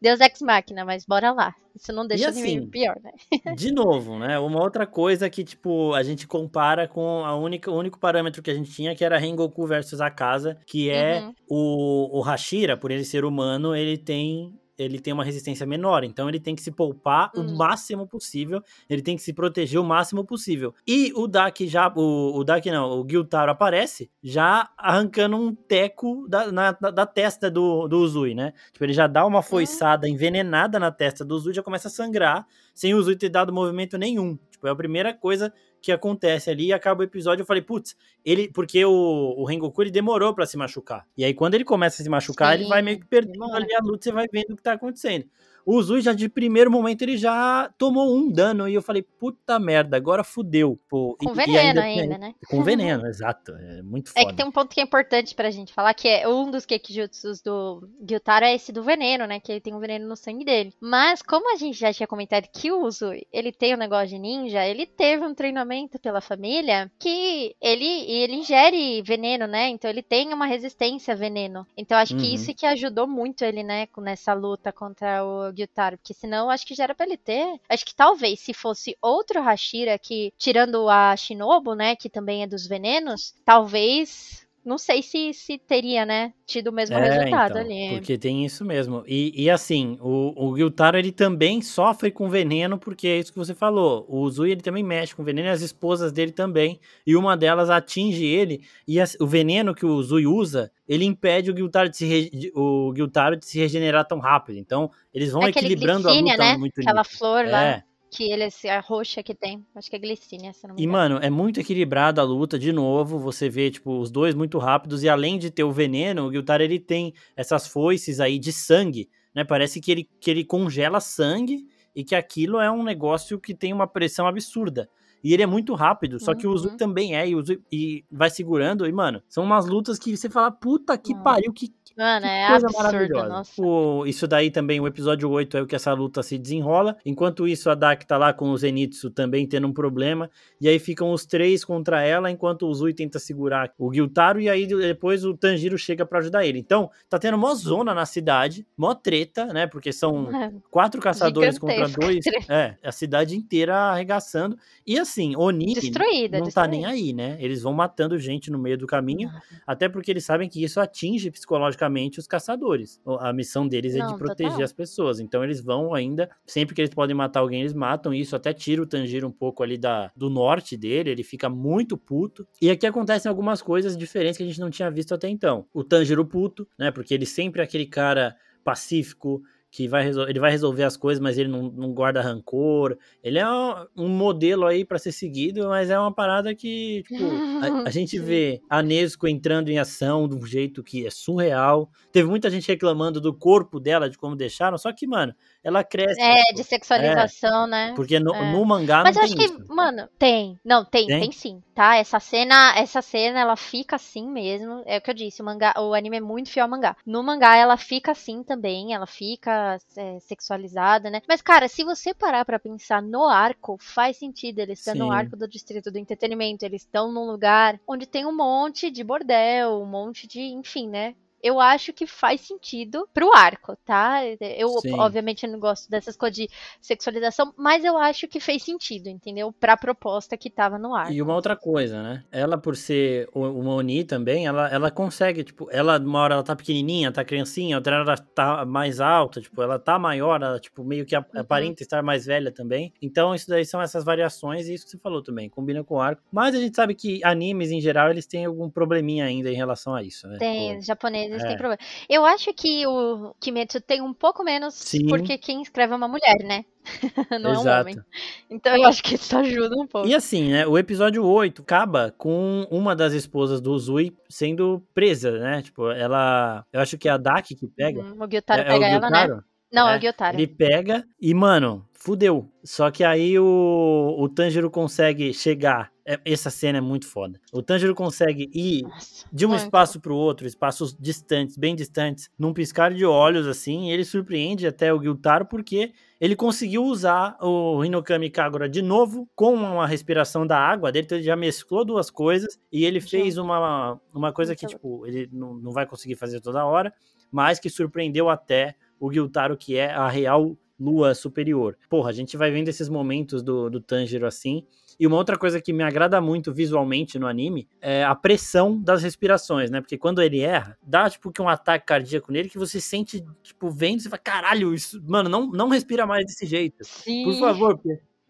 deus ex-máquina, mas bora lá. Isso não deixa anime assim, pior, né? De novo, né? Uma outra coisa que, tipo, a gente compara com a única, o único parâmetro que a gente tinha, que era Rengoku versus Akaza, que é Uhum. o, o Hashira, por ele ser humano, ele tem. Ele tem uma resistência menor, então ele tem que se poupar o Hum. máximo possível, ele tem que se proteger o máximo possível. E o Dak já, o, o Dak não, o Gyutaro aparece já arrancando um teco da, na- da, da testa do, do Uzui, né? Tipo, ele já dá uma foiçada envenenada na testa do Uzui, já começa a sangrar, sem o Uzui ter dado movimento nenhum. Tipo, é a primeira coisa que acontece ali e acaba o episódio. Eu falei, putz, ele. Porque o, o Rengoku ele demorou pra se machucar. E aí, quando ele começa a se machucar, ele vai Sim, meio que perdendo demora. ali a luta, você vai vendo o que tá acontecendo. O Uzui já de primeiro momento ele já tomou um dano e eu falei, puta merda, agora fudeu. Pô, Com e- e veneno tem- ainda, né? Com veneno, exato. É muito É foda. que tem um ponto que é importante pra gente falar, que é um dos Kekijutsus do Gyutaro é esse do veneno, né? Que ele tem um veneno no sangue dele. Mas, como a gente já tinha comentado que o Uzui, ele tem um negócio de ninja, ele teve um treinamento pela família que ele, ele ingere veneno, né? Então ele tem uma resistência a veneno. Então acho que Uhum. isso que ajudou muito ele, né? Nessa luta contra o Gyutaro. Porque senão acho que já era pra ele ter. Acho que talvez se fosse outro Hashira que, tirando a Shinobu, né? Que também é dos venenos, talvez. Não sei se, se teria, né? Tido o mesmo É, resultado então, ali. Porque tem isso mesmo. E, e assim, o, o Gyutaro ele também sofre com veneno, porque é isso que você falou. O Uzui ele também mexe com veneno e as esposas dele também. E uma delas atinge ele. E as- o veneno que o Uzui usa, ele impede o Gyutaro de se, re- o Gyutaro de se regenerar tão rápido. Então, eles vão É equilibrando glicínia, a luta né? muito Aquela nisso. flor lá. É. Que ele, a roxa que tem. Acho que é glicínia, se não me E, mano, é muito equilibrado a luta, de novo, você vê, tipo, os dois muito rápidos, e além de ter o veneno, o Gyutaro, ele tem essas foices aí de sangue, né, parece que ele, que ele congela sangue, e que aquilo é um negócio que tem uma pressão absurda. E ele é muito rápido, só que o Uzui Uhum. também é, e, o Uzui- e vai segurando, e, mano, são umas lutas que você fala, puta que Nossa. pariu, que Mano, é coisa absurdo, maravilhosa. Nossa. O, isso daí também, o episódio 8 é o que essa luta se desenrola. Enquanto isso, a Dak tá lá com o Zenitsu também tendo um problema. E aí ficam os três contra ela, enquanto o Zui tenta segurar o Gyutaro. E aí depois o Tanjiro chega para ajudar ele. Então, tá tendo mó zona na cidade, mó treta, né? Porque são quatro caçadores contra dois. É, a cidade inteira arregaçando. E assim, Oni destruída, não destruída. tá nem aí, né? Eles vão matando gente no meio do caminho, uhum. até porque eles sabem que isso atinge psicologicamente os caçadores. A missão deles é não, de proteger total. as pessoas. Então eles vão ainda, sempre que eles podem matar alguém, eles matam. Isso até tira o Tanjiro um pouco ali da, do norte dele, ele fica muito puto. E aqui acontecem algumas coisas diferentes que a gente não tinha visto até então. O Tanjiro puto, né? Porque ele sempre é aquele cara pacífico, que vai ele vai resolver as coisas, mas ele não, não guarda rancor. Ele é um, um modelo aí para ser seguido, mas é uma parada que, tipo, a, a gente vê a Nesco entrando em ação de um jeito que é surreal. Teve muita gente reclamando do corpo dela, de como deixaram, só que, mano, ela cresce. É, tipo, de sexualização, é, né? Porque no, é. no mangá Mas não eu acho isso. que, mano, tem. Não, tem, tem, tem, sim, tá? Essa cena, essa cena, ela fica assim mesmo. É o que eu disse, o mangá, o anime é muito fiel ao mangá. No mangá ela fica assim também, ela fica é, sexualizada, né? Mas, cara, se você parar para pensar no arco, faz sentido. Eles estão no arco do distrito do entretenimento, eles estão num lugar onde tem um monte de bordel, um monte de, enfim, né? Eu acho que faz sentido pro arco, tá? Eu, Sim. obviamente, não gosto dessas coisas de sexualização, mas eu acho que fez sentido, entendeu? Pra proposta que tava no arco. E uma outra coisa, né? Ela, por ser uma Oni também, ela, ela consegue, tipo, ela, uma hora ela tá pequenininha, tá criancinha, outra hora ela tá mais alta, tipo, ela tá maior, ela, tipo, meio que uhum. aparenta estar mais velha também. Então, isso daí são essas variações e isso que você falou também, combina com o arco. Mas a gente sabe que animes, em geral, eles têm algum probleminha ainda em relação a isso, né? Tem, tipo, japonês é. Eu acho que o Kimetsu tem um pouco menos, Sim. porque quem escreve é uma mulher, né? Não Exato. é um homem. Então eu acho que isso ajuda um pouco. E assim, né? O episódio 8 acaba com uma das esposas do Zui sendo presa, né? Tipo, ela. Eu acho que é a Daki que pega. Hum, o Gyutaro é, pega é o ela, né? Não, é, é o Gyutaro. Ele pega e, mano, fudeu. Só que aí o, o Tanjiro consegue chegar. É, essa cena é muito foda. O Tanjiro consegue ir Nossa, de um muito. espaço para o outro, espaços distantes, bem distantes, num piscar de olhos, assim. Ele surpreende até o Gyutaro porque ele conseguiu usar o Hinokami Kagura de novo com uma respiração da água dele. Então ele já mesclou duas coisas e ele fez uma, uma coisa que, tipo, ele não, não vai conseguir fazer toda hora, mas que surpreendeu até o Gyutaro, que é a real lua superior. Porra, a gente vai vendo esses momentos do, do Tanjiro assim. E uma outra coisa que me agrada muito visualmente no anime é a pressão das respirações, né? Porque quando ele erra, dá tipo que um ataque cardíaco nele que você sente, tipo, vendo, você fala, caralho, isso, mano, não, não respira mais desse jeito. Sim. Por favor,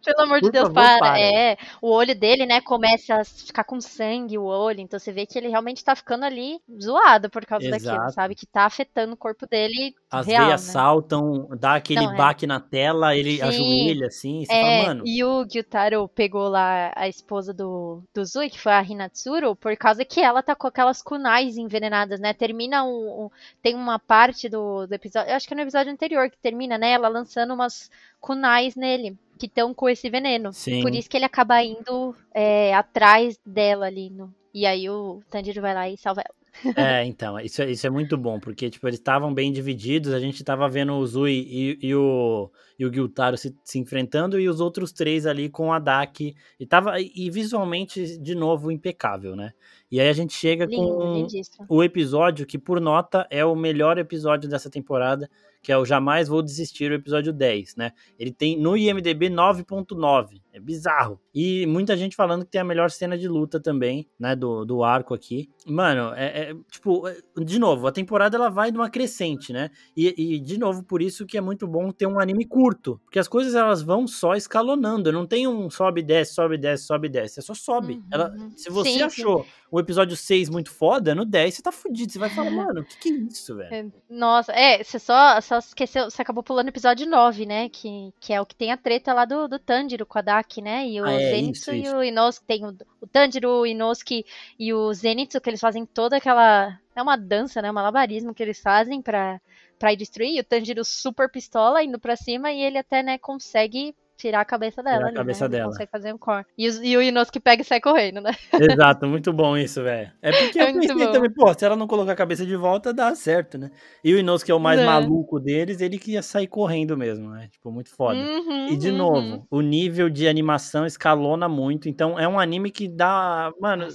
pelo amor de Deus, favor, para. para. É, o olho dele, né, começa a ficar com sangue o olho, então você vê que ele realmente tá ficando ali zoado por causa Exato. daquilo, sabe? Que tá afetando o corpo dele. As real, veias né? saltam, dá aquele então, baque é. na tela, ele Sim. ajoelha assim, você é, fala, mano. E o Gyutaro pegou lá a esposa do, do Zui, que foi a Hinatsuru, por causa que ela tá com aquelas kunais envenenadas, né? Termina um, um tem uma parte do, do episódio, eu acho que é no episódio anterior que termina, né? Ela lançando umas kunais nele que estão com esse veneno. Sim. Por isso que ele acaba indo é, atrás dela ali. No... E aí o Tanjiro vai lá e salva ela. É, então, isso, é, isso é muito bom, porque, tipo, eles estavam bem divididos, a gente tava vendo o Zui e, e o, e o Gyutaro se, se, enfrentando, e os outros três ali com a Daki, e tava, e visualmente, de novo, impecável, né? E aí a gente chega Lindo, com lindíssimo. o episódio que, por nota, é o melhor episódio dessa temporada, que é o Jamais Vou Desistir, o episódio 10, né? Ele tem no IMDB 9.9, é bizarro. E muita gente falando que tem a melhor cena de luta também, né, do, do arco aqui. Mano, é, é tipo, é, de novo, a temporada ela vai numa crescente, né? E, e, de novo, por isso que é muito bom ter um anime curto, porque as coisas elas vão só escalonando, não tem um sobe, desce, sobe, desce, sobe, desce, é só sobe. Uhum. Ela, se você sim, achou sim. o episódio 6 muito foda, no 10 você tá fudido, você vai falar, mano, o que, que é isso, velho? É, nossa, é, você só, só esqueceu, você acabou pulando o episódio 9, né? Que, que é o que tem a treta lá do, do Tanjiro com a Daki, né? E o ah, é, Zenitsu isso, isso. e o Inosuke, tem o, o Tanjiro, o Inosuke e o Zenitsu, que eles fazem toda aquela. É uma dança, né? Um malabarismo que eles fazem pra, pra ir destruir. E o Tanjiro super pistola indo pra cima e ele até, né, consegue tirar a cabeça dela. Tirar a cabeça né? dela. consegue fazer um core. E, e o Inosuke pega e sai correndo, né? Exato, muito bom isso, velho. É porque é eu pensei bom. também, pô, se ela não colocar a cabeça de volta, dá certo, né? E o Inosuke é o mais né? maluco deles, ele que ia sair correndo mesmo, né? Tipo, muito foda. Uhum, e de uhum. novo, o nível de animação escalona muito, então é um anime que dá, mano,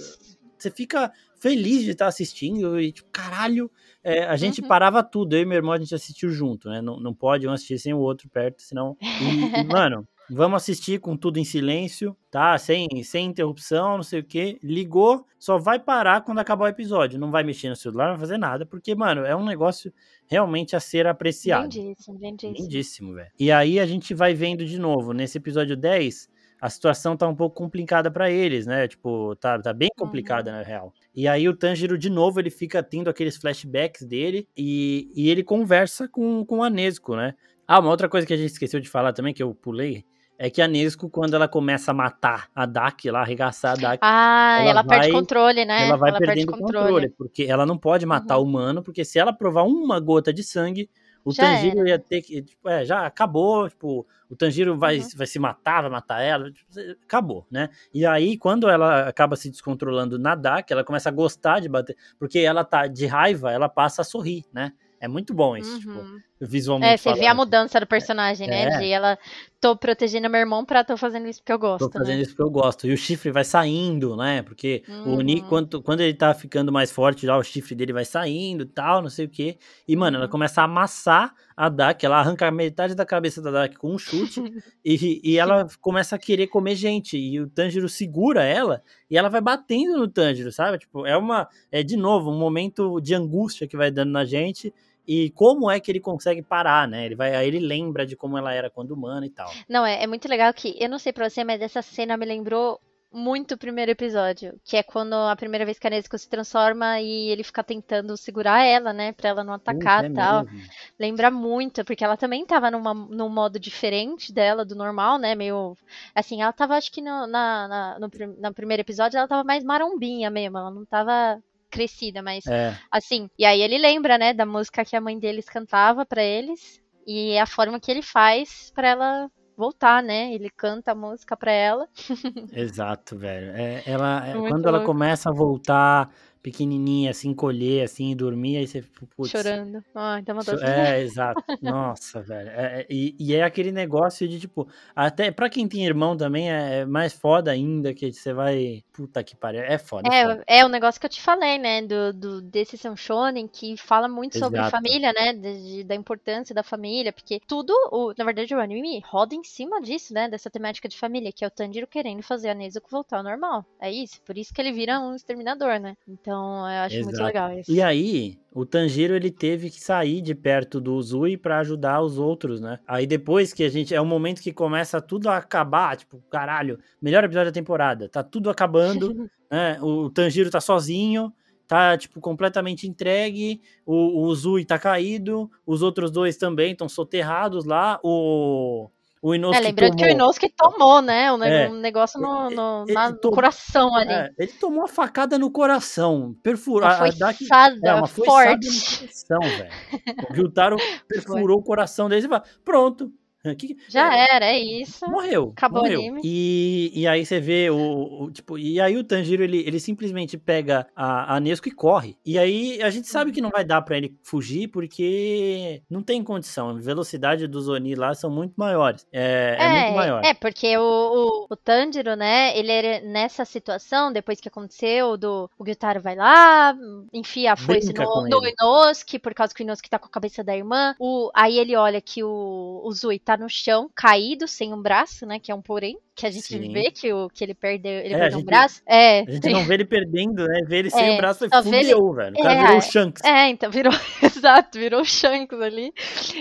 você fica feliz de estar assistindo e tipo, caralho, é, a gente uhum. parava tudo, eu e meu irmão a gente assistiu junto, né? Não, não pode um assistir sem o outro perto, senão. E, e, mano, Vamos assistir com tudo em silêncio, tá? Sem, sem interrupção, não sei o que. Ligou, só vai parar quando acabar o episódio. Não vai mexer no celular, não vai fazer nada, porque, mano, é um negócio realmente a ser apreciado. Lindíssimo, lindíssimo. Lindíssimo, velho. E aí a gente vai vendo de novo, nesse episódio 10, a situação tá um pouco complicada para eles, né? Tipo, tá, tá bem complicada uhum. na real. E aí o Tanjiro, de novo, ele fica tendo aqueles flashbacks dele e, e ele conversa com, com o Anesco, né? Ah, uma outra coisa que a gente esqueceu de falar também, que eu pulei, é que a Nesco, quando ela começa a matar a Dak, lá, arregaçar a Dak. Ah, ela, ela vai, perde controle, né? Ela vai ela perdendo controle. controle. porque ela não pode matar uhum. o humano, porque se ela provar uma gota de sangue, o já Tanjiro era. ia ter que. Tipo, é, já acabou, tipo, o Tanjiro vai, uhum. vai se matar, vai matar ela, tipo, acabou, né? E aí, quando ela acaba se descontrolando na Dak, ela começa a gostar de bater, porque ela tá de raiva, ela passa a sorrir, né? É muito bom isso, tipo, uhum. tipo, visualmente. É, você falando. vê a mudança do personagem, né? É. De ela, tô protegendo meu irmão pra tô fazendo isso porque eu gosto. Tô fazendo né? isso porque eu gosto. E o chifre vai saindo, né? Porque uhum. o Oni, quando, quando ele tá ficando mais forte, já o chifre dele vai saindo e tal, não sei o quê. E, mano, ela uhum. começa a amassar a Dak, ela arranca metade da cabeça da Dak com um chute e, e ela começa a querer comer gente. E o Tanjiro segura ela e ela vai batendo no Tanjiro, sabe? Tipo, é uma. É de novo um momento de angústia que vai dando na gente e como é que ele consegue parar, né? Ele vai, aí ele lembra de como ela era quando humana e tal. Não, é, é muito legal que eu não sei pra você, mas essa cena me lembrou muito o primeiro episódio, que é quando a primeira vez que a Nezuko se transforma e ele fica tentando segurar ela, né, pra ela não atacar e é tal. Mesmo. Lembra muito, porque ela também tava numa, num modo diferente dela, do normal, né, meio, assim, ela tava, acho que no, na, na, no, no primeiro episódio ela tava mais marombinha mesmo, ela não tava crescida, mas é. assim. E aí ele lembra, né, da música que a mãe deles cantava para eles e a forma que ele faz para ela voltar, né? Ele canta a música para ela. Exato, velho. É, ela, é, quando louco. ela começa a voltar pequenininha, assim, encolher, assim, e dormir, aí você, putz... Chorando. Ah, então so, É, exato. Nossa, velho. É, é, e, e, é aquele negócio de, tipo, até pra quem tem irmão também, é, é mais foda ainda, que você vai... Puta que pariu, é foda. É, foda. é o negócio que eu te falei, né, do, do desse São Shonen, que fala muito exato. sobre família, né, de, de, da importância da família, porque tudo, o, na verdade, o anime roda em cima disso, né, dessa temática de família, que é o Tanjiro querendo fazer a Nezuko voltar ao normal. É isso, por isso que ele vira um exterminador, né. Então, então, eu acho Exato. muito legal isso. E aí, o Tanjiro ele teve que sair de perto do Uzui para ajudar os outros, né? Aí depois que a gente é o momento que começa tudo a acabar, tipo, caralho, melhor episódio da temporada, tá tudo acabando, né? O Tanjiro tá sozinho, tá tipo completamente entregue, o, o Uzui tá caído, os outros dois também estão soterrados lá, o o Inosuke é, lembrando tomou... que o Inosuke tomou, né? Um, é, negócio no, no, na, no coração ali. É, ele tomou uma facada no coração. Perfurou. Uma foiçada, é, uma forte. coração, o Ryutaro perfurou Foi. o coração dele e falou, pronto, que, Já é, era, é isso. Morreu. Acabou morreu. o anime. E, e aí você vê o, o, Tipo, e aí o Tanjiro ele, ele simplesmente pega a, a Nesco e corre. E aí a gente sabe que não vai dar para ele fugir porque não tem condição. A velocidade dos Oni lá são muito maiores. É, é, é muito maior. É, porque o, o, o Tanjiro, né, ele era nessa situação, depois que aconteceu, do o Gyutaro vai lá, enfia a foice no, no Inosuke, por causa que o Inosuke tá com a cabeça da irmã. O, aí ele olha que o, o Zui tá no chão, caído, sem um braço, né? Que é um porém. Que a gente Sim. vê que, o, que ele perdeu, ele é, perdeu um braço. É. A gente não vê ele perdendo, né? Vê ele sem é, o braço e fudeu, ele... velho. O cara é, virou o Shanks. É, então virou. Exato, virou o Shanks ali.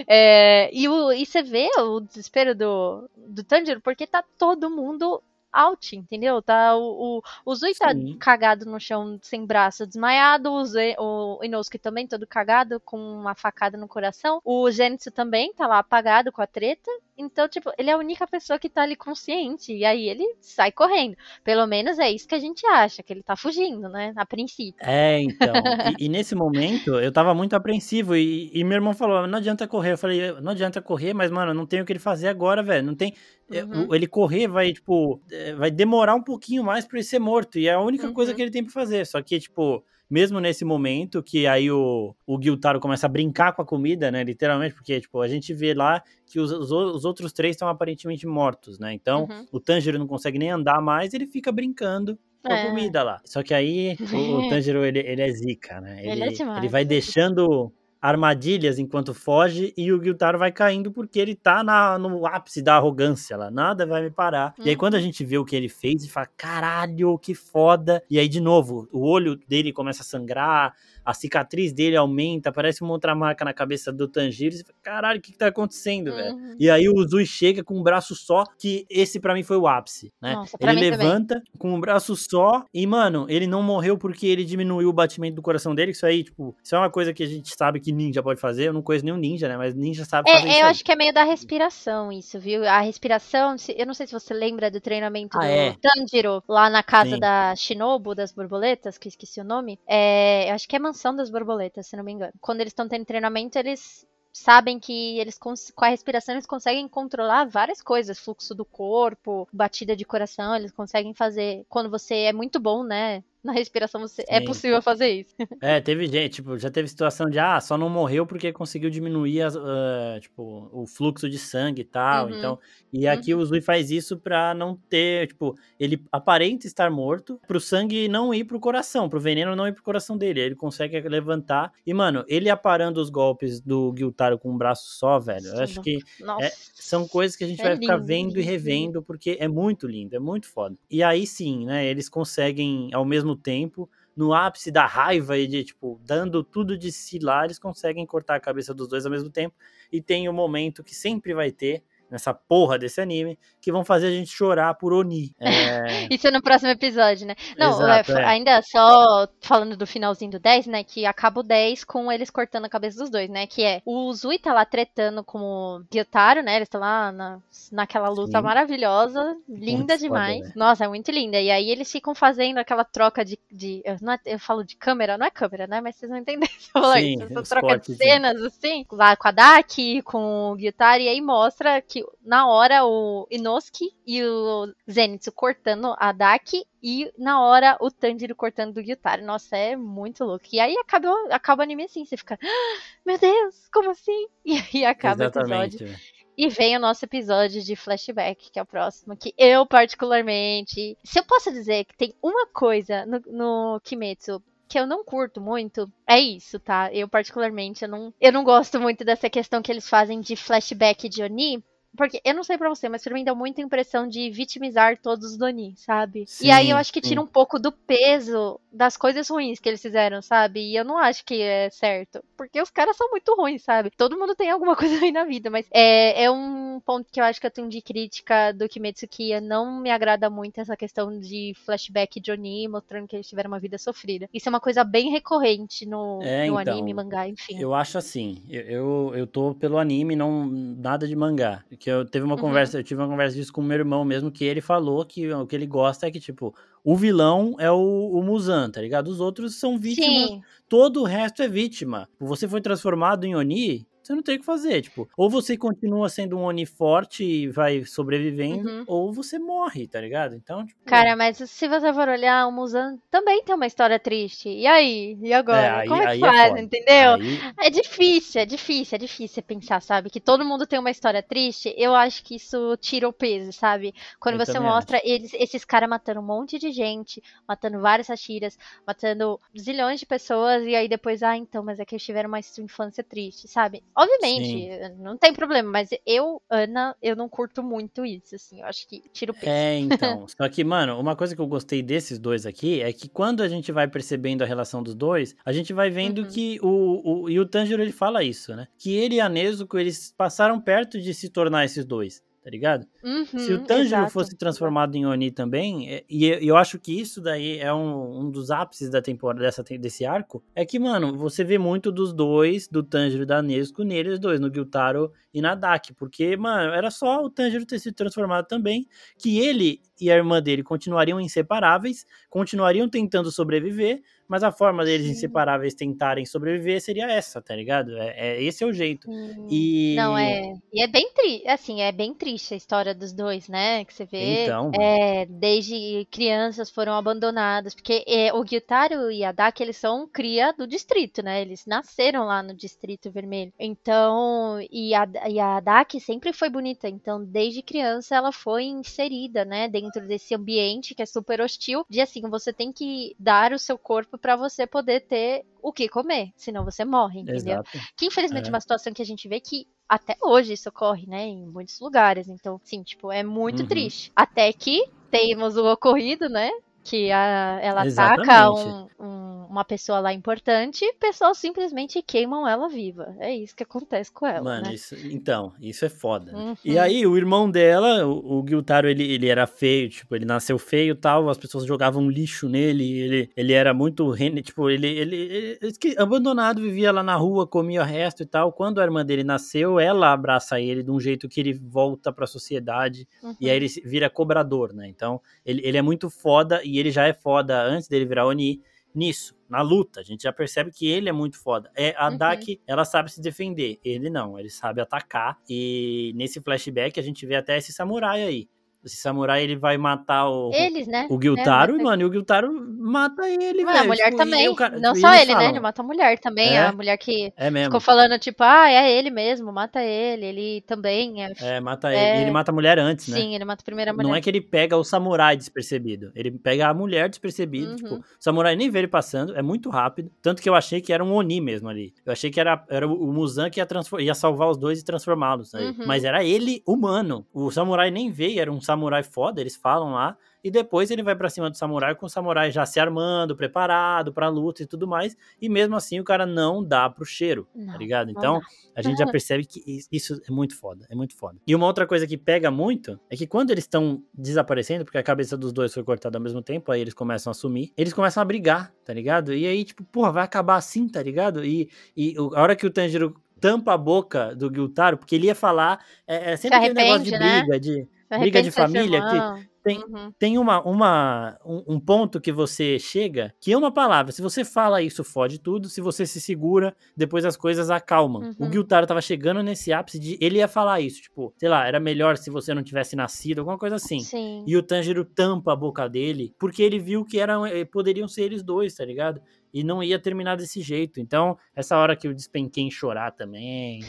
É, e, o, e você vê o desespero do, do Tanjiro, porque tá todo mundo out, entendeu? Tá, o, o, o Zui tá cagado no chão, sem braço, desmaiado. O, Zé, o Inosuke também todo cagado, com uma facada no coração. O Zenitsu também tá lá apagado com a treta. Então, tipo, ele é a única pessoa que tá ali consciente. E aí ele sai correndo. Pelo menos é isso que a gente acha, que ele tá fugindo, né? A princípio. É, então. e, e, nesse momento, eu tava muito apreensivo. E, e, meu irmão falou: não adianta correr. Eu falei: não adianta correr, mas, mano, não tem o que ele fazer agora, velho. Não tem. é, uhum. ele correr vai, tipo, vai demorar um pouquinho mais pra ele ser morto. E é a única uhum. coisa que ele tem pra fazer. Só que, tipo, mesmo nesse momento que aí o, o Guiltaro começa a brincar com a comida, né? Literalmente, porque, tipo, a gente vê lá que os, os, os outros três estão aparentemente mortos, né? Então, uhum. o Tanjiro não consegue nem andar mais, ele fica brincando com a é. comida lá. Só que aí o, o Tanjiro, ele, ele é zica, né? Ele, ele, é demais. ele vai deixando armadilhas enquanto foge e o Gyutaro vai caindo porque ele tá na, no ápice da arrogância lá. Nada vai me parar. E aí quando a uhum. gente vê o que ele fez, e fala, caralho, que foda. E aí de novo, o olho dele começa a sangrar, a cicatriz dele aumenta, parece uma outra marca na cabeça do Tanjiro. Você fala, caralho, o que, que tá acontecendo, uhum. velho? E aí o Zui chega com um braço só, que esse para mim foi o ápice, né? Nossa, ele levanta também. com um braço só e, mano, ele não morreu porque ele diminuiu o batimento do coração dele. Isso aí, tipo, isso é uma coisa que a gente sabe que ninja pode fazer. Eu não conheço nenhum ninja, né? Mas ninja sabe é, fazer isso. Eu aí. acho que é meio da respiração isso, viu? A respiração, eu não sei se você lembra do treinamento ah, do é. Tanjiro lá na casa Sim. da Shinobu, das borboletas, que esqueci o nome. É, eu acho que é Mansão das Borboletas se não me engano. Quando eles estão tendo treinamento, eles sabem que eles com a respiração eles conseguem controlar várias coisas, fluxo do corpo, batida de coração, eles conseguem fazer quando você é muito bom, né? Na respiração você é Sim. é possível fazer isso. É, teve gente, tipo, já teve situação de, ah, só não morreu porque conseguiu diminuir, as, uh, tipo, o fluxo de sangue e tal, uhum. então, e aqui uhum. o Zui faz isso pra não ter, tipo, ele aparenta estar morto, pro sangue não ir pro coração, pro veneno não ir pro coração dele, ele consegue levantar, e, mano, ele aparando os golpes do Guiltaro com um braço só, velho, eu acho que é, são coisas que a gente é vai lindo, ficar vendo lindo. e revendo, porque é muito lindo, é muito foda. E aí sim, né, eles conseguem, ao mesmo mesmo tempo, no ápice da raiva e de, tipo, dando tudo de si lá, eles conseguem cortar a cabeça dos dois ao mesmo tempo. E tem o momento que sempre vai ter, nessa porra desse anime, que vão fazer a gente chorar por Oni. É... Isso é no próximo episódio, né? Não, Exato, é, é. ainda só falando do finalzinho do 10, né? Que acaba o 10 com eles cortando a cabeça dos dois, né? Que é o Zui tá lá tretando com o Gyotaro, né? Eles estão lá na, naquela luta Sim. maravilhosa, linda muito demais. Foda, né? Nossa, é muito linda. E aí eles ficam fazendo aquela troca de. de eu, não, é, eu falo de câmera, não é câmera, né? Mas vocês vão entender. Sim, essa troca de cenas, assim, lá com a Daki, com o Gyotaro, e aí mostra que na hora o Inosuke e o Zenitsu cortando a Daki e na hora o Tanjiro cortando do Gyutaro. Nossa, é muito louco. E aí acaba, acaba o anime assim, você fica, ah, meu Deus, como assim? E aí acaba Exatamente. o episódio. E vem o nosso episódio de flashback, que é o próximo, que eu particularmente. Se eu posso dizer que tem uma coisa no, no Kimetsu que eu não curto muito é isso, tá? Eu particularmente eu não, eu não gosto muito dessa questão que eles fazem de flashback de Oni, porque eu não sei pra você, mas pra mim dá muita impressão de vitimizar todos os Doni, sabe? Sim, e aí eu acho que tira sim. um pouco do peso das coisas ruins que eles fizeram, sabe? E eu não acho que é certo. Porque os caras são muito ruins, sabe? Todo mundo tem alguma coisa ruim na vida, mas é, é um ponto que eu acho que eu tenho de crítica do Kimetsu Kiya. Não me agrada muito essa questão de flashback de Oni mostrando que eles tiveram uma vida sofrida. Isso é uma coisa bem recorrente no, é, no então, anime, mangá, enfim. Eu acho assim. Eu, eu, eu tô pelo anime, não nada de mangá que eu teve uma uhum. conversa, eu tive uma conversa disso com o meu irmão mesmo, que ele falou que o que ele gosta é que, tipo, o vilão é o, o Muzan, tá ligado? Os outros são vítimas, Sim. todo o resto é vítima. Você foi transformado em Oni, você não tem o que fazer, tipo, ou você continua sendo um Oni forte e vai sobrevivendo, uhum. ou você morre, tá ligado? Então, tipo... Cara, mas se você for olhar, o Muzan também tem uma história triste. E aí? E agora? É, aí, Como é que é faz, é entendeu? Aí... É difícil, é difícil, é difícil pensar, sabe? Que todo mundo tem uma história triste, eu acho que isso tira o peso, sabe? Quando eu você mostra eles, esses caras matando um monte de gente, matando várias sachiras, matando zilhões de pessoas, e aí depois, ah, então, mas é que eles tiveram uma infância triste, sabe? Obviamente, Sim. não tem problema, mas eu, Ana, eu não curto muito isso, assim, eu acho que tira o peso. É, então. Só que, mano, uma coisa que eu gostei desses dois aqui é que quando a gente vai percebendo a relação dos dois, a gente vai vendo uhum. que o, o. E o Tanjiro ele fala isso, né? Que ele e a Nezuko, eles passaram perto de se tornar esses dois tá ligado? Uhum, Se o Tanjiro exato. fosse transformado em Oni também, é, e eu acho que isso daí é um, um dos ápices da temporada dessa, desse arco, é que, mano, você vê muito dos dois, do Tanjiro e da Nesco, neles dois, no Gyutaro e na Daki, porque, mano, era só o Tanjiro ter se transformado também, que ele e a irmã dele continuariam inseparáveis, continuariam tentando sobreviver, mas a forma deles Sim. inseparáveis tentarem sobreviver seria essa, tá ligado? É, é esse é o jeito. Hum, e não é, e é bem triste, assim, é bem triste a história dos dois, né? Que você vê, então, é, desde crianças foram abandonadas, porque é, o Gyutaro e a Daki eles são cria do distrito, né? Eles nasceram lá no Distrito Vermelho. Então, e a, e a Daki sempre foi bonita, então desde criança ela foi inserida, né, dentro desse ambiente que é super hostil, de assim, você tem que dar o seu corpo para você poder ter o que comer, senão você morre, entendeu? Exato. Que infelizmente é. é uma situação que a gente vê que até hoje isso ocorre, né, em muitos lugares. Então, sim, tipo, é muito uhum. triste. Até que temos o ocorrido, né, que a, ela Exatamente. ataca um, um, uma pessoa lá importante, pessoas simplesmente queimam ela viva. É isso que acontece com ela. Mano, né? isso, então, isso é foda. Uhum. E aí, o irmão dela, o, o Guiltaro, ele, ele era feio, tipo, ele nasceu feio e tal, as pessoas jogavam lixo nele, ele, ele era muito, tipo, ele, ele, ele, ele abandonado, vivia lá na rua, comia o resto e tal. Quando a irmã dele nasceu, ela abraça ele de um jeito que ele volta pra sociedade, uhum. e aí ele vira cobrador, né? Então, ele, ele é muito foda e e ele já é foda antes dele virar Oni nisso, na luta. A gente já percebe que ele é muito foda. É, a uhum. Daki, ela sabe se defender. Ele não, ele sabe atacar. E nesse flashback a gente vê até esse samurai aí. Esse samurai, ele vai matar o. Eles, né? O Gyutaro, é, mano, e o Gyutaro mata ele, velho. A mulher tipo, também. Não só ele, né? falam. né? Ele mata a mulher também. É, a mulher que é mesmo. ficou falando, tipo, ah, é ele mesmo, mata ele. Ele também é. É, mata ele. E ele mata a mulher antes, né? Sim, ele mata a primeira mulher. Não é que ele pega o samurai despercebido. Ele pega a mulher despercebido. Uhum. Tipo, o samurai nem vê ele passando. É muito rápido. Tanto que eu achei que era um Oni mesmo ali. Eu achei que era, era o Muzan que ia, ia salvar os dois e transformá-los. Uhum. Mas era ele humano. O samurai nem veio, era um samurai foda. Ele eles falam lá, e depois ele vai para cima do samurai com o samurai já se armando, preparado para luta e tudo mais, e mesmo assim o cara não dá pro cheiro, tá não, tá ligado? Então, a gente já percebe que isso é muito foda, é muito foda. E uma outra coisa que pega muito é que quando eles estão desaparecendo, porque a cabeça dos dois foi cortada ao mesmo tempo, aí eles começam a sumir, eles começam a brigar, tá ligado? E aí, tipo, porra, vai acabar assim, tá ligado? E, e a hora que o Tanjiro tampa a boca do Gyutaro, porque ele ia falar, é, é sempre aquele negócio de né? briga, né? de briga de família, que tem, uhum. tem uma, uma, um, um, ponto que você chega, que é uma palavra. Se você fala isso, fode tudo. Se você se segura, depois as coisas acalmam. Uhum. O Guiltaro tava chegando nesse ápice de. Ele ia falar isso, tipo, sei lá, era melhor se você não tivesse nascido, alguma coisa assim. Sim. E o Tanjiro tampa a boca dele, porque ele viu que eram, eh, poderiam ser eles dois, tá ligado? E não ia terminar desse jeito. Então, essa hora que eu despenquei em chorar também,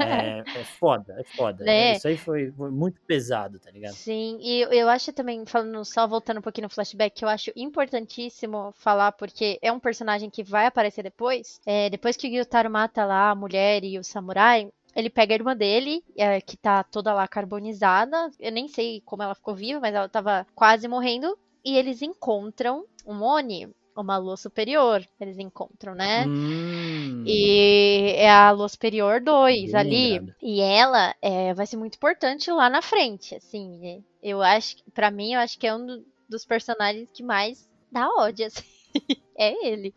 é, é foda, é foda. É. Isso aí foi, foi, muito pesado, tá ligado? Sim, e eu acho também, falando só voltando um pouquinho no flashback, que eu acho importantíssimo falar, porque é um personagem que vai aparecer depois. É, depois que o Gyutaro mata lá a mulher e o samurai, ele pega a irmã dele, é, que tá toda lá carbonizada. Eu nem sei como ela ficou viva, mas ela tava quase morrendo. E eles encontram um Oni uma lua superior, eles encontram, né? Hum. E é a lua superior 2 ali. Lembrado. E ela é, vai ser muito importante lá na frente, assim. Eu acho, para mim, eu acho que é um dos personagens que mais dá ódio, assim. é ele.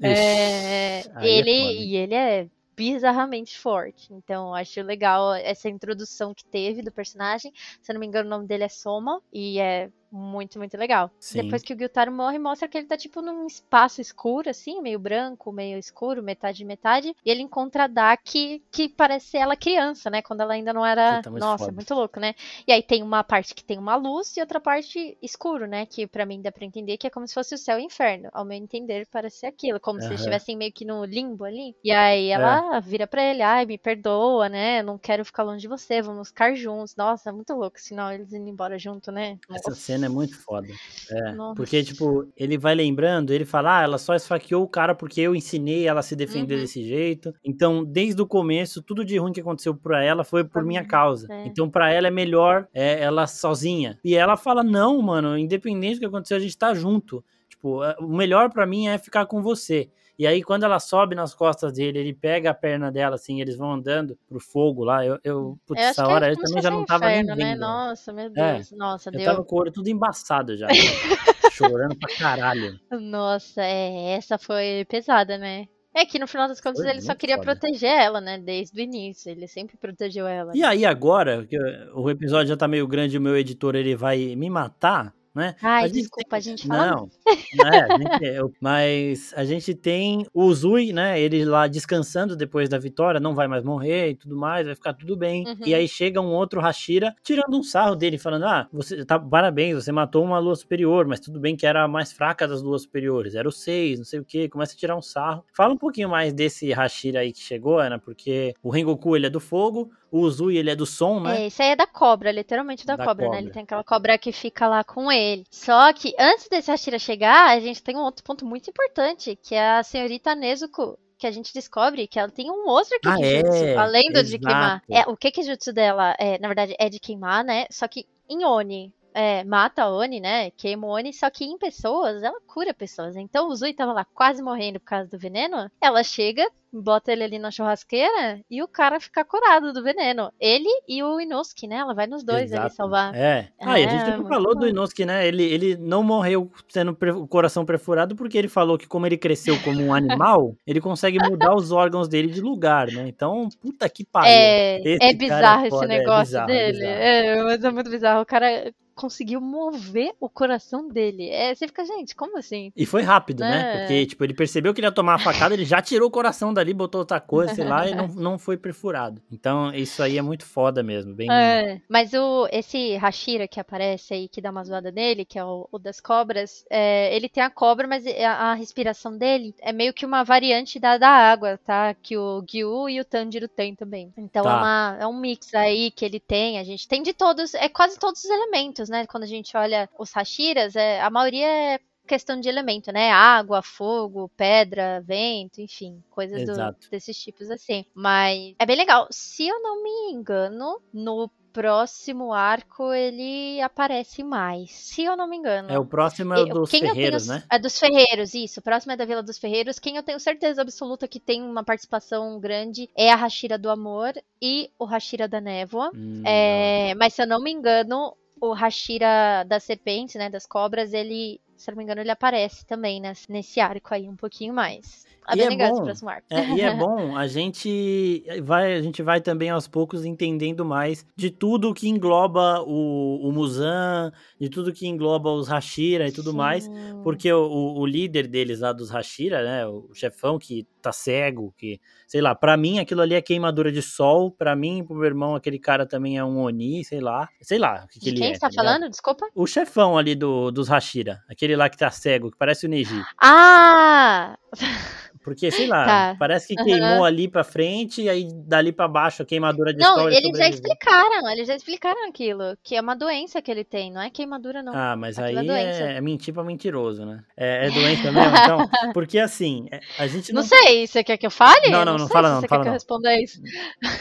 É, ele é e ele é bizarramente forte. Então, acho legal essa introdução que teve do personagem. Se eu não me engano, o nome dele é Soma. E é muito, muito legal. Sim. Depois que o Gyutaro morre, mostra que ele tá tipo num espaço escuro, assim, meio branco, meio escuro, metade metade. E ele encontra a Daki, que parece ela criança, né? Quando ela ainda não era. Tá Nossa, foda. muito louco, né? E aí tem uma parte que tem uma luz e outra parte escuro, né? Que para mim dá pra entender que é como se fosse o céu e o inferno. Ao meu entender, parece aquilo. Como uhum. se eles estivessem meio que no limbo ali. E aí ela é. vira pra ele, ai, me perdoa, né? Não quero ficar longe de você, vamos ficar juntos. Nossa, muito louco. Senão eles indo embora junto, né? Essa cena é muito foda. É, porque, tipo, ele vai lembrando, ele fala, ah, ela só esfaqueou o cara porque eu ensinei ela a se defender uhum. desse jeito. Então, desde o começo, tudo de ruim que aconteceu pra ela foi por minha causa. É. Então, pra ela é melhor é, ela sozinha. E ela fala, não, mano, independente do que aconteceu, a gente tá junto. Tipo, o melhor para mim é ficar com você. E aí, quando ela sobe nas costas dele, ele pega a perna dela, assim, eles vão andando pro fogo lá. Eu, eu putz, essa é hora eu também já não tava inferno, nem né? vendo. Né? Nossa, meu é, Deus. É, Nossa, eu deu. tava com o olho tudo embaçado já. chorando pra caralho. Nossa, é, essa foi pesada, né? É que no final das contas Foi ele só queria foda. proteger ela, né? Desde o início. Ele sempre protegeu ela. E aí agora, que o episódio já tá meio grande, o meu editor ele vai me matar né? Ai, a desculpa, tem... a gente fala. Não, não é, a gente, eu, mas a gente tem o Zui, né? Ele lá descansando depois da vitória, não vai mais morrer e tudo mais, vai ficar tudo bem. Uhum. E aí chega um outro Hashira tirando um sarro dele, falando: Ah, você tá parabéns, você matou uma lua superior, mas tudo bem que era a mais fraca das luas superiores, era o 6, não sei o que. Começa a tirar um sarro. Fala um pouquinho mais desse Hashira aí que chegou, Ana, porque o Rengoku ele é do fogo, o Uzui, ele é do som, né? É, isso aí é da cobra, literalmente da, da cobra, cobra, né? Ele tem aquela cobra que fica lá com ele. Só que antes desse Hashira chegar, a gente tem um outro ponto muito importante, que é a senhorita Nezuko, que a gente descobre que ela tem um outro ah, é? além do Exato. de queimar. É, o Kikijutsu dela, é, na verdade, é de queimar, né? Só que em Oni, é, mata a Oni, né? Queima o Oni, só que em pessoas, ela cura pessoas. Então o Zui tava lá quase morrendo por causa do veneno. Ela chega, bota ele ali na churrasqueira e o cara fica curado do veneno. Ele e o Inosuke, né? Ela vai nos dois Exato. ali salvar. É. Ah, é, e a gente sempre falou bom. do Inosuke, né? Ele, ele não morreu tendo o coração perfurado porque ele falou que como ele cresceu como um animal, ele consegue mudar os órgãos dele de lugar, né? Então, puta que pariu. É, é bizarro é esse negócio é bizarro, dele. É, mas é muito bizarro. O cara conseguiu mover o coração dele. É, você fica, gente, como assim? E foi rápido, né? é. né? Porque, tipo, ele percebeu que ele ia tomar a facada, ele já tirou o coração dali, botou outra coisa, sei lá, e não, não foi perfurado. Então, isso aí é muito foda mesmo. Bem... É, mas o, esse Hashira que aparece aí, que dá uma zoada nele, que é o, o das cobras, é, ele tem a cobra, mas a, a, respiração dele é meio que uma variante da, da água, tá? Que o Gyu e o Tanjiro tem também. Então, tá. é, uma, é um mix aí que ele tem. A gente tem de todos, é quase todos os elementos né? Quando a gente olha os Hashiras, é, a maioria é questão de elemento, né? Água, fogo, pedra, vento, enfim, coisas do, desses tipos assim. Mas é bem legal. Se eu não me engano, no próximo arco ele aparece mais, se eu não me engano. É, o próximo é dos Quem Ferreiros, tenho, né? É dos Ferreiros, isso. O próximo é da Vila dos Ferreiros. Quem eu tenho certeza absoluta que tem uma participação grande é a Hashira do Amor e o Hashira da Névoa. Hum, é, mas se eu não me engano, o Hashira das serpentes, né, das cobras, ele, se não me engano, ele aparece também nesse, nesse arco aí um pouquinho mais. E é bom, próximo arco. É, e é bom, a gente vai, a gente vai também aos poucos entendendo mais de tudo que engloba o, o Muzan, de tudo que engloba os Hashira e tudo Sim. mais, porque o, o, líder deles lá dos Hashira, né, o chefão que tá cego, que, sei lá, para mim aquilo ali é queimadura de sol, para mim, pro meu irmão, aquele cara também é um Oni, sei lá, sei lá o que, que ele quem é. Quem tá, tá falando? Desculpa? O chefão ali do, dos Hashira, aquele lá que tá cego, que parece o Neji. Ah! Porque, sei lá, tá. parece que uhum. queimou ali pra frente e aí dali pra baixo a queimadura de Não, eles já explicaram, eles já explicaram aquilo, que é uma doença que ele tem, não é queimadura não. Ah, mas aquilo aí é, é, mentir pra mentiroso, né? É, é doença mesmo, então, porque assim, é, a gente não... Não sei, você quer que eu fale? Não, não, não, não fala não, você fala quer não. que eu responda isso?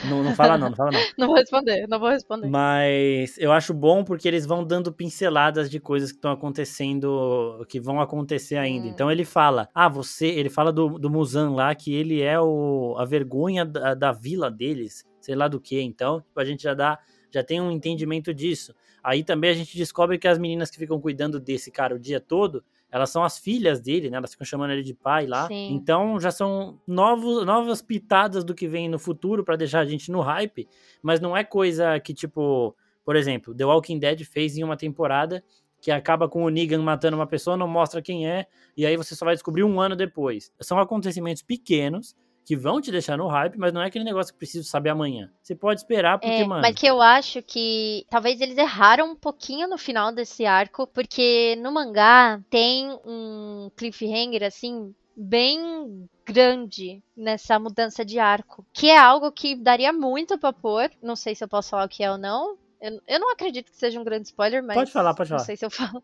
Não, não fala não, não fala não. não vou responder, não vou responder. Mas eu acho bom porque eles vão dando pinceladas de coisas que estão acontecendo, que vão acontecer ainda. Hum. Então ele fala, ah, você, ele fala do, do Musan lá, que ele é o, a vergonha da, da vila deles, sei lá do que. Então, tipo, a gente já dá, já tem um entendimento disso. Aí também a gente descobre que as meninas que ficam cuidando desse cara o dia todo, elas são as filhas dele, né? Elas ficam chamando ele de pai lá. Sim. Então já são novos, novas pitadas do que vem no futuro para deixar a gente no hype, mas não é coisa que tipo, por exemplo, The Walking Dead fez em uma temporada que acaba com o Negan matando uma pessoa, não mostra quem é, e aí você só vai descobrir um ano depois. São acontecimentos pequenos que vão te deixar no hype, mas não é aquele negócio que preciso saber amanhã. Você pode esperar, porque, é, mano. Mas que eu acho que talvez eles erraram um pouquinho no final desse arco, porque no mangá tem um cliffhanger assim. Bem grande nessa mudança de arco, que é algo que daria muito pra pôr. Não sei se eu posso falar o que é ou não, eu, eu não acredito que seja um grande spoiler, mas. Pode falar, pode falar. Não sei se eu falo.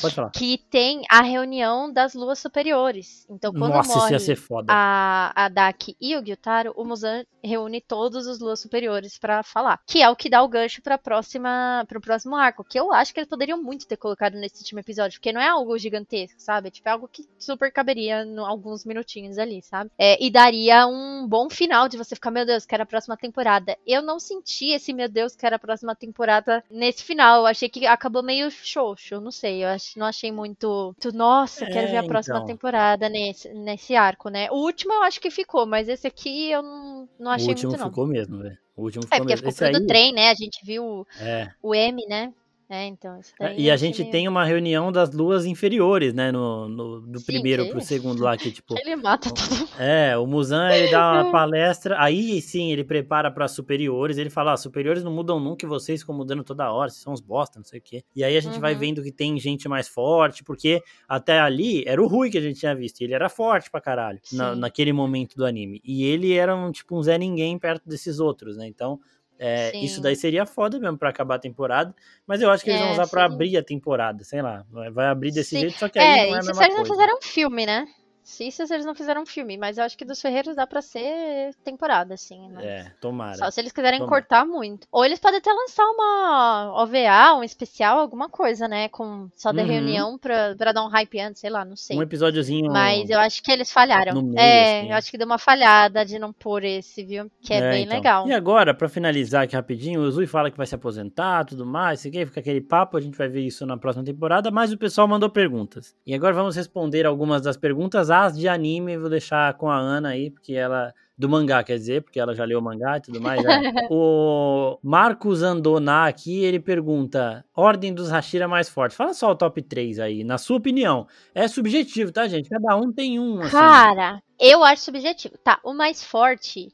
Pode falar. Que tem a reunião das luas superiores. Então, quando Nossa, morre ia ser foda. A, a Daki e o Gyutaro, o Muzan reúne todos os luas superiores para falar. Que é o que dá o gancho pra próxima, pro próximo arco. Que eu acho que eles poderiam muito ter colocado nesse último episódio. Porque não é algo gigantesco, sabe? Tipo, é algo que super caberia em alguns minutinhos ali, sabe? É, e daria um bom final de você ficar, meu Deus, que era a próxima temporada. Eu não senti esse, meu Deus, que era a próxima temporada temporada nesse final. Eu achei que acabou meio xoxo, não sei. Eu ach, não achei muito. muito nossa, quero é, ver a próxima então. temporada nesse, nesse arco, né? O último eu acho que ficou, mas esse aqui eu não, não achei muito, não. O último ficou mesmo, velho. O último é, ficou é, porque mesmo. ficou esse aí... do trem, né? A gente viu é. o M, né? É, então. É, e a gente meio... tem uma reunião das luas inferiores, né? No, no do sim, primeiro que... pro segundo lá, que tipo. ele mata todo mundo. É, o Musan ele dá uma palestra, aí sim ele prepara para superiores, ele fala: ah, superiores não mudam nunca e vocês ficam mudando toda hora, vocês são uns bosta, não sei o quê. E aí a gente uhum. vai vendo que tem gente mais forte, porque até ali era o Rui que a gente tinha visto, ele era forte pra caralho na, naquele momento do anime. E ele era um tipo um Zé Ninguém perto desses outros, né? Então é, isso daí seria foda mesmo para acabar a temporada, mas eu acho que eles é, vão usar para abrir a temporada, sei lá. Vai abrir desse sim. jeito, só que aí é, não é a mesma coisa. eles fizeram um filme, né? Se eles não fizeram um filme, mas eu acho que dos Ferreiros dá pra ser temporada, assim, né? É, tomara. Só se eles quiserem tomara. cortar muito. Ou eles podem até lançar uma OVA, um especial, alguma coisa, né? Com só da uhum. reunião pra, pra dar um hype antes, sei lá, não sei. Um episódiozinho. Mas eu acho que eles falharam. Meio, é, assim. eu acho que deu uma falhada de não pôr esse, viu? Que é, é bem então. legal. E agora, pra finalizar aqui rapidinho, o Zui fala que vai se aposentar tudo mais, sei que fica aquele papo, a gente vai ver isso na próxima temporada, mas o pessoal mandou perguntas. E agora vamos responder algumas das perguntas, as de anime vou deixar com a Ana aí, porque ela. Do mangá, quer dizer, porque ela já leu o mangá e tudo mais. É. o Marcos Andoná aqui, ele pergunta: Ordem dos Hashira mais forte. Fala só o top 3 aí, na sua opinião. É subjetivo, tá, gente? Cada um tem um. Assim. Cara, eu acho subjetivo. Tá, o mais forte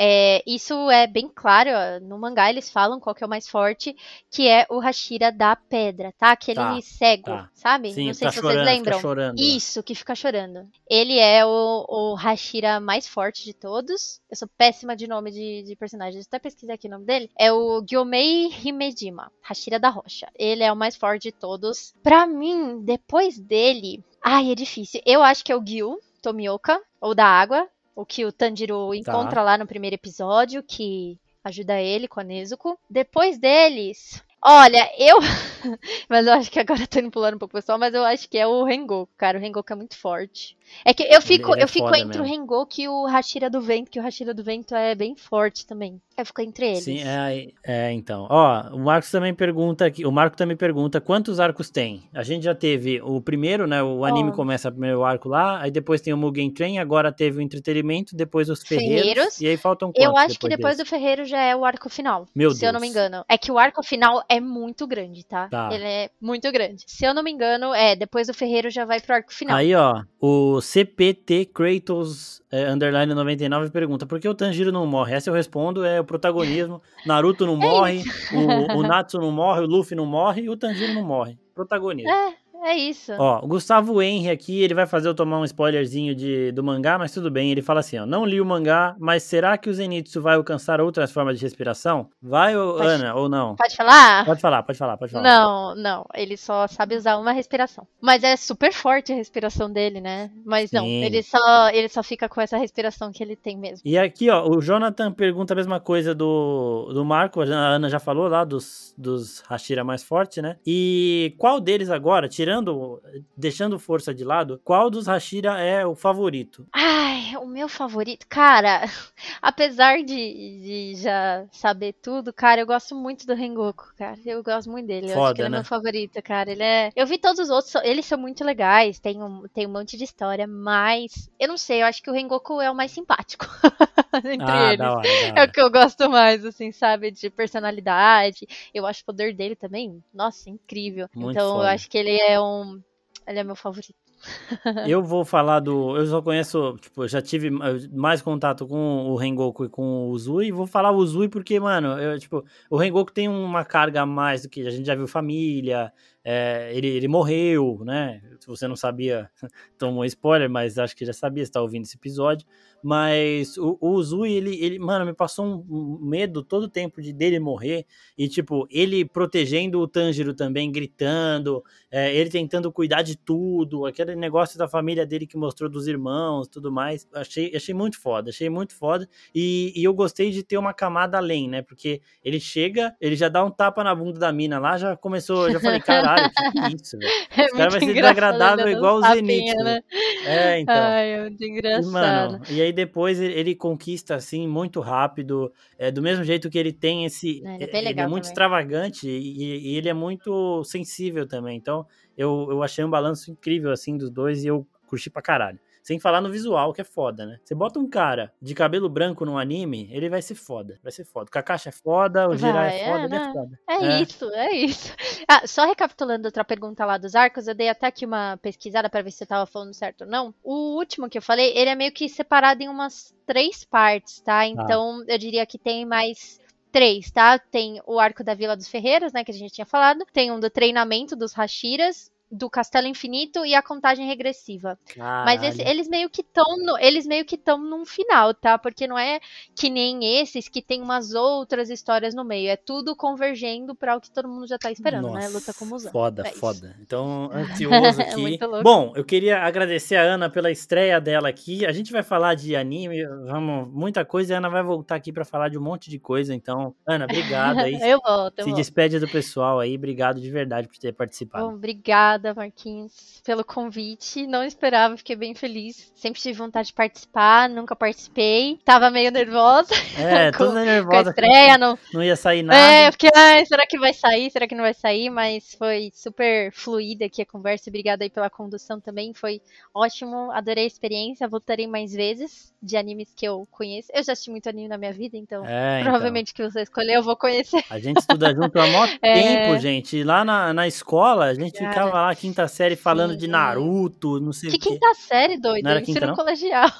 é, isso é bem claro, no mangá eles falam qual que é o mais forte, que é o Hashira da pedra, tá? Aquele tá, cego, tá. sabe? Sim, Não sei tá se chorando, vocês lembram. Chorando, isso, que fica chorando. Ele é o, o Hashira mais forte de todos. Eu sou péssima de nome de, de personagens, até pesquisei aqui o nome dele. É o Gyomei Himejima, Hashira da Rocha. Ele é o mais forte de todos. Pra mim, depois dele... Ai, é difícil. Eu acho que é o Gyu Tomioka, ou da água, o que o Tanjiro encontra tá. lá no primeiro episódio, que ajuda ele com a Nezuko. Depois deles, olha, eu. mas eu acho que agora tô indo pulando um pouco pessoal, mas eu acho que é o Rengoku, cara. O Rengoku é muito forte. É que eu fico, é eu fico entre mesmo. o Rengoku e o Hashira do Vento, que o Hashira do Vento é bem forte também. Eu fico entre eles. Sim, é, é então. Ó, o Marcos também pergunta aqui, o Marco também pergunta quantos arcos tem. A gente já teve o primeiro, né? O anime oh. começa o primeiro arco lá, aí depois tem o Mugen Train, agora teve o entretenimento, depois os ferreiros, ferreiros. e aí faltam quantos Eu acho depois que depois desse? do ferreiro já é o arco final. Meu se Deus. eu não me engano. É que o arco final é muito grande, tá? tá? Ele é muito grande. Se eu não me engano, é, depois do ferreiro já vai pro arco final. Aí, ó, o CPT Kratos é, underline 99 pergunta: por que o Tanjiro não morre? Essa eu respondo: é o protagonismo. Naruto não é morre, o, o Natsu não morre, o Luffy não morre e o Tanjiro não morre. Protagonismo. É, é isso. Ó, o Gustavo Henry aqui, ele vai fazer eu tomar um spoilerzinho de, do mangá, mas tudo bem. Ele fala assim, ó, não li o mangá, mas será que o Zenitsu vai alcançar outras formas de respiração? Vai, pode, Ana, ou não? Pode falar? Pode falar, pode falar, pode falar. Não, não, ele só sabe usar uma respiração. Mas é super forte a respiração dele, né? Mas não, ele só, ele só fica com essa respiração que ele tem mesmo. E aqui, ó, o Jonathan pergunta a mesma coisa do, do Marco, a Ana já falou lá dos, dos Hashira mais fortes, né? E qual deles agora, tirando tirando, deixando força de lado, qual dos Hashira é o favorito? Ai, o meu favorito, cara, apesar de, de já saber tudo, cara, eu gosto muito do Rengoku, cara. Eu gosto muito dele. Foda, eu acho que ele né? é meu favorito, cara. Ele é. Eu vi todos os outros, eles são muito legais, tem um, tem um monte de história, mas eu não sei, eu acho que o Rengoku é o mais simpático. entre ah, eles. Da hora, da hora. É o que eu gosto mais, assim, sabe? De personalidade. Eu acho o poder dele também, nossa, incrível. Muito então foda. eu acho que ele é um. Ele é meu favorito. eu vou falar do. Eu só conheço, tipo, já tive mais contato com o Rengoku e com o Zui. Vou falar o Zui porque, mano, eu, tipo, o Rengoku tem uma carga a mais do que a gente já viu família. É, ele, ele morreu, né? Se você não sabia, tomou spoiler, mas acho que já sabia, está ouvindo esse episódio. Mas o, o Zui, ele, ele, mano, me passou um medo todo o tempo de dele morrer. E, tipo, ele protegendo o Tanjiro também, gritando, é, ele tentando cuidar de tudo, aquele negócio da família dele que mostrou dos irmãos tudo mais. Achei, achei muito foda, achei muito foda. E, e eu gostei de ter uma camada além, né? Porque ele chega, ele já dá um tapa na bunda da mina lá, já começou, já falei, caralho, que, que isso, velho? É Esse cara vai ser desagradável igual o Zenith. Né? É, então. Ai, é muito engraçado. Mano, e aí depois ele conquista assim muito rápido, é, do mesmo jeito que ele tem esse, ele é, ele é muito também. extravagante e, e, ele é muito sensível também. Então eu, eu achei um balanço incrível assim dos dois e eu curti pra caralho. Sem falar no visual, que é foda, né? Você bota um cara de cabelo branco num anime, ele vai ser foda. Vai ser foda. O Kakashi é foda, o Jirai é foda, é, ele é foda. É, é, isso, é isso. Ah, só recapitulando outra pergunta lá dos arcos, eu dei até aqui uma pesquisada para ver se eu tava falando certo ou não. O último que eu falei, ele é meio que separado em umas três partes, tá? tá. Então, ah. eu diria que tem mais três, tá? Tem o arco da Vila dos Ferreiros, né, que a gente tinha falado. Tem um do treinamento dos Hashiras do Castelo Infinito e a contagem regressiva. Caralho. Mas esse, eles meio que estão eles meio que estão num final, tá? Porque não é que nem esses que tem umas outras histórias no meio, é tudo convergendo para o que todo mundo já tá esperando, né? Nossa, né? Luta com Muzan. Foda, é foda. Então, ansioso aqui. Bom, eu queria agradecer a Ana pela estreia dela aqui. A gente vai falar de anime, vamos, muita coisa e a Ana vai voltar aqui para falar de um monte de coisa, então, Ana, obrigada aí. eu volto. Eu Se volto. despede do pessoal aí, obrigado de verdade por ter participado. Bom, obrigada obrigada, Marquinhos, pelo convite. Não esperava, fiquei bem feliz. Sempre tive vontade de participar, nunca participei. Tava meio nervosa. É, com, toda nervosa. Com a estreia, não... não ia sair nada. É, porque, ai, será que vai sair? Será que não vai sair? Mas foi super fluida aqui a conversa. Obrigada aí pela condução também. Foi ótimo, adorei a experiência. Voltarei mais vezes de animes que eu conheço. Eu já assisti muito anime na minha vida, então é, então. provavelmente então. que você escolher eu vou conhecer. A gente estuda junto há muito é... tempo, gente. Lá na, na escola, a gente Cara, ficava lá quinta série falando Sim. de Naruto, não sei que o quê. quinta série, doido? Não era quinta, Ensino não? colegial.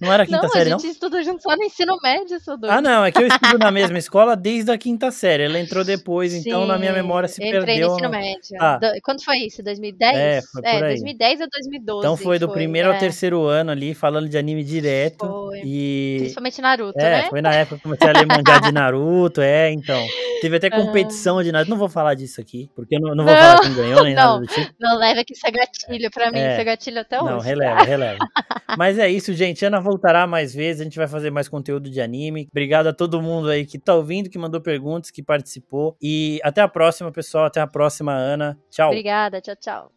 Não era quinta não, série, não? a gente estuda junto só no ensino médio, seu doido. Ah, não, é que eu estudo na mesma escola desde a quinta série. Ela entrou depois, Sim, então na minha memória se entrei perdeu. Entrei no ensino no... médio. Ah. Do... Quando foi isso? 2010? É, foi por é, aí. 2010 ou 2012. Então foi do foi, primeiro é. ao terceiro ano ali, falando de anime direto. Foi. E... Principalmente Naruto, é, né? foi na época que comecei a ler mangá de Naruto, é, então. Teve até competição de Naruto. Não vou falar disso aqui, porque eu não, não vou não, falar quem ganhou, nem não, nada do tipo. Não leva que isso é gatilho pra mim, é. isso é gatilho até hoje. Não, releva, releva. Mas é isso, gente. Ana voltará mais vezes, a gente vai fazer mais conteúdo de anime. Obrigado a todo mundo aí que tá ouvindo, que mandou perguntas, que participou. E até a próxima, pessoal. Até a próxima, Ana. Tchau. Obrigada, tchau, tchau.